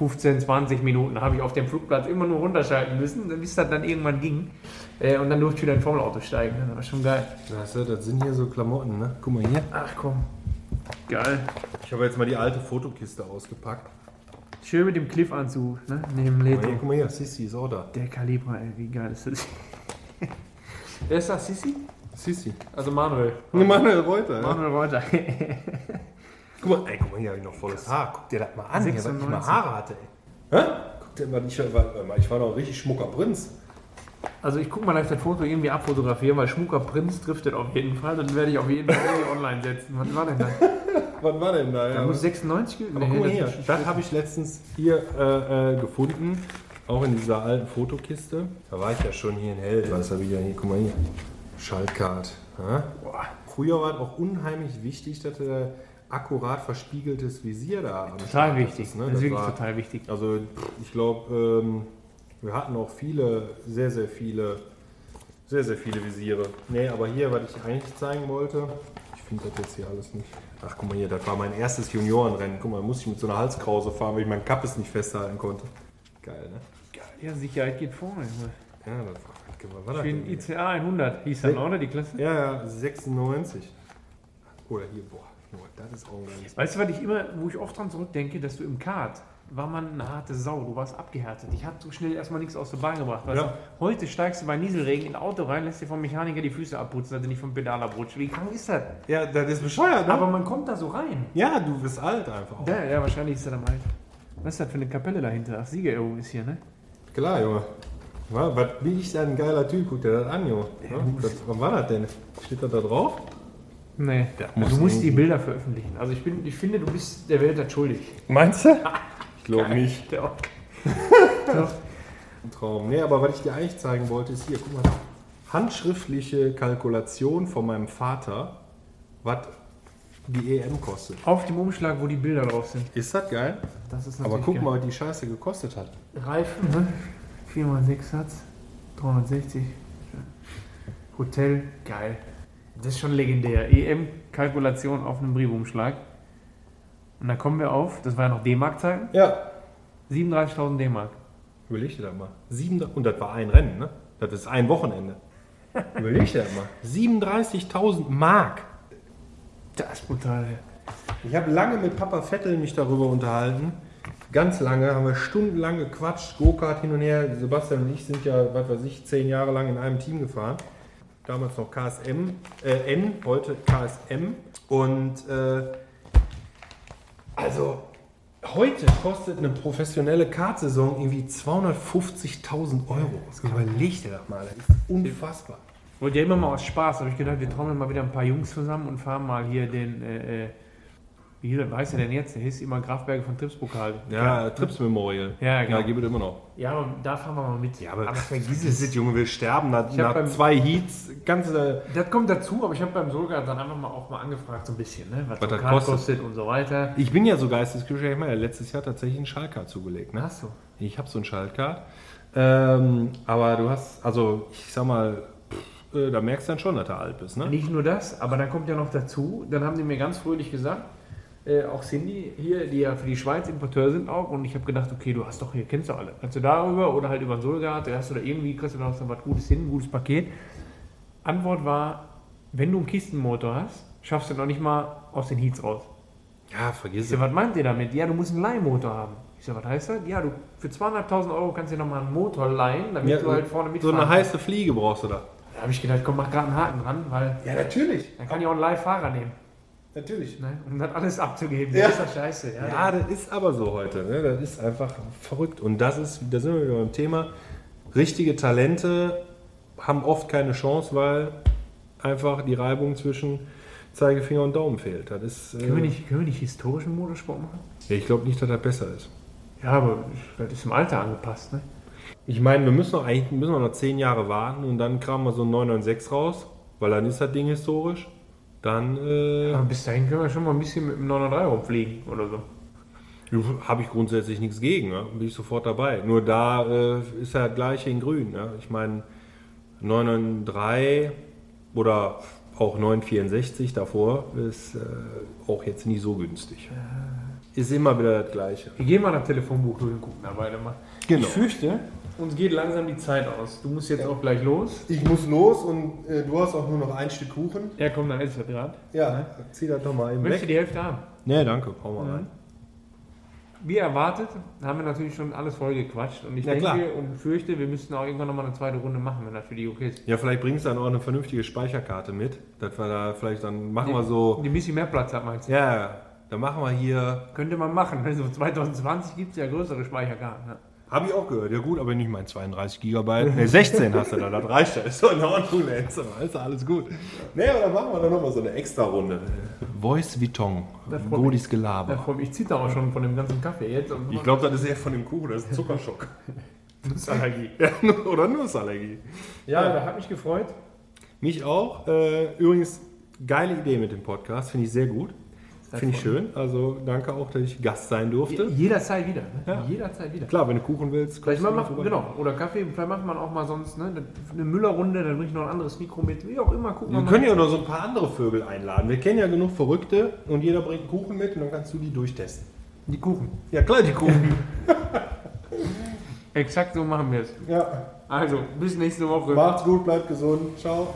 15, 20 Minuten habe ich auf dem Flugplatz immer nur runterschalten müssen, bis das dann irgendwann ging. Äh, und dann durfte ich wieder in ein Formelauto steigen. Das war schon geil. Du, das sind hier so Klamotten, ne? Guck mal hier. Ach komm. Geil. Ich habe jetzt mal die alte Fotokiste ausgepackt. Schön mit dem Cliff-Anzug, ne? Neben Leto. guck mal hier. Sissi ist auch da. Der Kalibra, ey, wie geil ist das? Wer ist das, Sissi? Sissi. Also Manuel. Manuel Reuter, ja. Manuel Reuter. (laughs) Guck mal, ey, guck mal, hier habe ich noch volles Haar. Guck dir das mal an, hier, was ich 96. mal Haare hatte, ey. Hä? Guck dir mal, ich war, ich war noch ein richtig schmucker Prinz. Also ich guck mal, dass ich das Foto irgendwie abfotografieren, weil Schmucker Prinz trifft das auf jeden Fall. Dann werde ich auf jeden Fall irgendwie online setzen. Was war denn das? (laughs) Was war denn da? Da Ja, muss 96 gewesen mal das das habe ich letztens hier äh, äh, gefunden. Auch in dieser alten Fotokiste. Da war ich ja schon hier in Held. Was habe ich ja hier? Guck mal hier. Schaltkart. Früher war es auch unheimlich wichtig, dass du akkurat verspiegeltes Visier da am Total wichtig. hattest, ne? Das ist wirklich war- total wichtig. Also ich glaube, ähm, wir hatten auch viele, sehr, sehr viele, sehr, sehr viele Visiere. Nee, aber hier, was ich eigentlich zeigen wollte, ich finde das jetzt hier alles nicht. Ach, guck mal hier, das war mein erstes Juniorenrennen. Guck mal, da musste ich mit so einer Halskrause fahren, weil ich meinen Kappes nicht festhalten konnte. Geil, ne? Geil. Ja, Sicherheit geht vorne. Ja, das war, was war das Für den denn? ICA 100 hieß das, Nee. oder? Die Klasse? Ja, ja, 96. Oder hier, boah. Das ist auch geiles Weißt du, was ich immer, wo ich oft dran zurückdenke, dass du im Kart war man eine harte Sau, du warst abgehärtet. Ich habe so schnell erstmal nichts aus der Bahn gebracht. Ja. du? Heute steigst du bei Nieselregen in ein Auto rein, lässt dir vom Mechaniker die Füße abputzen, dass du nicht vom Pedal abrutscht. Wie krank ist das? Ja, das ist bescheuert, ne? Aber man kommt da so rein. ja, du bist alt einfach. Ja, ja, wahrscheinlich ist er am alt. Was ist das für eine Kapelle dahinter? Ach, Siegerehrung ist hier, ne? Klar, Junge. Was bin ich denn ein geiler Typ? Guck dir das an, Junge. Ja, was war das denn? Steht das da drauf? Nee, muss du musst die Bilder veröffentlichen. Also ich, bin, ich finde, du bist der Welt das schuldig. Meinst du? (laughs) Ich glaube nicht. Der (laughs) Doch. Ein Traum. Nee, aber was ich dir eigentlich zeigen wollte, ist hier, guck mal. Handschriftliche Kalkulation von meinem Vater, was die EM kostet. Auf dem Umschlag, wo die Bilder drauf sind. Ist das geil? Das ist Aber natürlich guck geil. mal, was die Scheiße gekostet hat. Reifen, ne? 4x6 Satz, 360. Hotel, geil. Das ist schon legendär. EM-Kalkulation auf einem Briefumschlag. Und dann kommen wir auf, das war ja noch D-Mark-Zeiten, Ja. 37.000 D-Mark. Überleg dir das mal. Sieben, und das war ein Rennen, ne? Das ist ein Wochenende. (laughs) Überleg dir das mal. 37.000 Mark. Das ist brutal. Ich habe lange mit Papa Vettel mich darüber unterhalten. Ganz lange, haben wir stundenlang gequatscht, Go-Kart hin und her. Sebastian und ich sind ja, was weiß ich, zehn Jahre lang in einem Team gefahren. Damals noch KSM, äh, N, heute KSM. Und äh, also heute kostet eine professionelle Kartsaison irgendwie 250.000 Euro. Überleg dir das mal, das ist unfassbar. Wollte ja immer mal aus Spaß, habe ich gedacht, wir trommeln mal wieder ein paar Jungs zusammen und fahren mal hier den, äh, wie heißt der denn jetzt? Der hieß immer Grafberge von Tripspokal. Ja, Trips Memorial. Ja, genau. Ja, gibt es immer noch. Ja, aber da fahren wir mal mit. Ja, aber, vergiss das ist, Junge, wir sterben nach, nach beim- zwei Heats. Ganze, Das kommt dazu, aber ich habe beim Solga dann einfach mal auch mal angefragt, so ein bisschen, ne? was, Was das kostet. kostet und so weiter. ich bin ja so geisteskrank, ich meine, letztes Jahr tatsächlich einen Schaltkart zugelegt. Ne? Hast du? Ich habe so einen Schaltkart. Ähm, aber du hast, also ich sag mal, pff, äh, da merkst du dann schon, dass du alt bist. Ne? Nicht nur das, aber dann kommt ja noch dazu, dann haben die mir ganz fröhlich gesagt, äh, auch Cindy hier, die ja für die Schweiz Importeur sind auch, und ich habe gedacht, okay, du hast doch hier, kennst du alle. Kannst du darüber oder halt über den Solga, da hast du da irgendwie, kriegst du da noch so was Gutes hin, ein gutes Paket. Antwort war, wenn du einen Kistenmotor hast, schaffst du noch nicht mal aus den Heats raus. Ja, vergiss so, es. was meint ihr damit? Ja, du musst einen Leihmotor haben. Ich so, was heißt das? Ja, du für 200.000 Euro kannst du dir nochmal einen Motor leihen, damit Ja, du halt vorne so mitfahren eine kannst. heiße Fliege brauchst du da. Da habe ich gedacht, komm, mach gerade einen Haken dran, weil Ja, natürlich. dann kann ich auch einen Leihfahrer nehmen. Natürlich. Ne? Um das alles abzugeben. Ja. Das ist doch scheiße. Ja, Ja, das ist aber so heute. Ne? Das ist einfach verrückt. Und das ist, da sind wir wieder beim Thema. Richtige Talente haben oft keine Chance, weil einfach die Reibung zwischen Zeigefinger und Daumen fehlt. Das ist, äh, können, wir nicht, können wir nicht historischen Motorsport machen? ja, ich glaube nicht, dass das besser ist. Ja, aber das ist im Alter angepasst. Ne? Ich meine, wir müssen noch, eigentlich müssen wir noch zehn Jahre warten und dann kramen wir so einen 996 raus, weil dann ist das Ding historisch. Dann äh, Aber bis dahin können wir schon mal ein bisschen mit dem 903 rumfliegen oder so. habe ich grundsätzlich nichts gegen. Ne? Bin ich sofort dabei. Nur da äh, ist ja das gleiche in grün. Ne? Ich meine, 993 oder auch 964 davor ist äh, auch jetzt nicht so günstig. Ist immer wieder das gleiche. Wir gehen mal nach Telefonbuch durch und gucken da beide mal. Genau. Ich fürchte, uns geht langsam die Zeit aus. Du musst jetzt auch gleich los. Ich muss los und äh, du hast auch nur noch ein Stück Kuchen. Ja, komm, dann ist es gerade. Ja, zieh das doch mal eben Möchte weg. die Hälfte haben. Nee, danke, hau mal Mhm. rein. Wie erwartet, haben wir natürlich schon alles voll gequatscht. Und ich Ja, denke klar. und fürchte, wir müssten auch irgendwann nochmal eine zweite Runde machen, wenn das für die okay ist. Ja, vielleicht bringst du dann auch eine vernünftige Speicherkarte mit. Dass wir da vielleicht dann machen wir so. Die ein bisschen mehr Platz hat, meinst du? Ja, dann machen wir hier. Könnte man machen. Also 2020 gibt es ja größere Speicherkarten. Ne? Habe ich auch gehört. Ja gut, aber nicht mein 32 Gigabyte. Ne, 16 hast du da. Das reicht ja. Ist doch in Ordnung. ne? Ist doch- ist doch alles gut. Nee, aber dann machen wir dann nochmal so eine extra Runde. Voice Vuitton. Ja, Gelaber. allem, ich zitter auch schon von dem ganzen Kaffee jetzt. Ich glaube, das ist eher von dem Kuchen. Das ist Zuckerschock. (laughs) Nussallergie. ja, (laughs) oder Nussallergie. Ja, da hat mich gefreut. Mich auch. Äh, übrigens, geile Idee mit dem Podcast. Finde ich sehr gut. Finde ich schön. Also danke auch, dass ich Gast sein durfte. Jederzeit wieder. Ne? Ja. Jederzeit wieder. Klar, wenn du Kuchen willst, Vielleicht mal vorbei. genau, oder Kaffee, vielleicht macht man auch mal sonst ne, eine Müllerrunde, dann bringe ich noch ein anderes Mikro mit, wie auch immer, gucken Wir wir können ja noch so ein paar andere Vögel einladen. Wir kennen ja genug Verrückte und jeder bringt Kuchen mit und dann kannst du die durchtesten. die Kuchen. Ja, klar, die Kuchen. (laughs) Exakt so machen wir es. ja. Also, bis nächste Woche. Macht's gut, bleibt gesund. Ciao.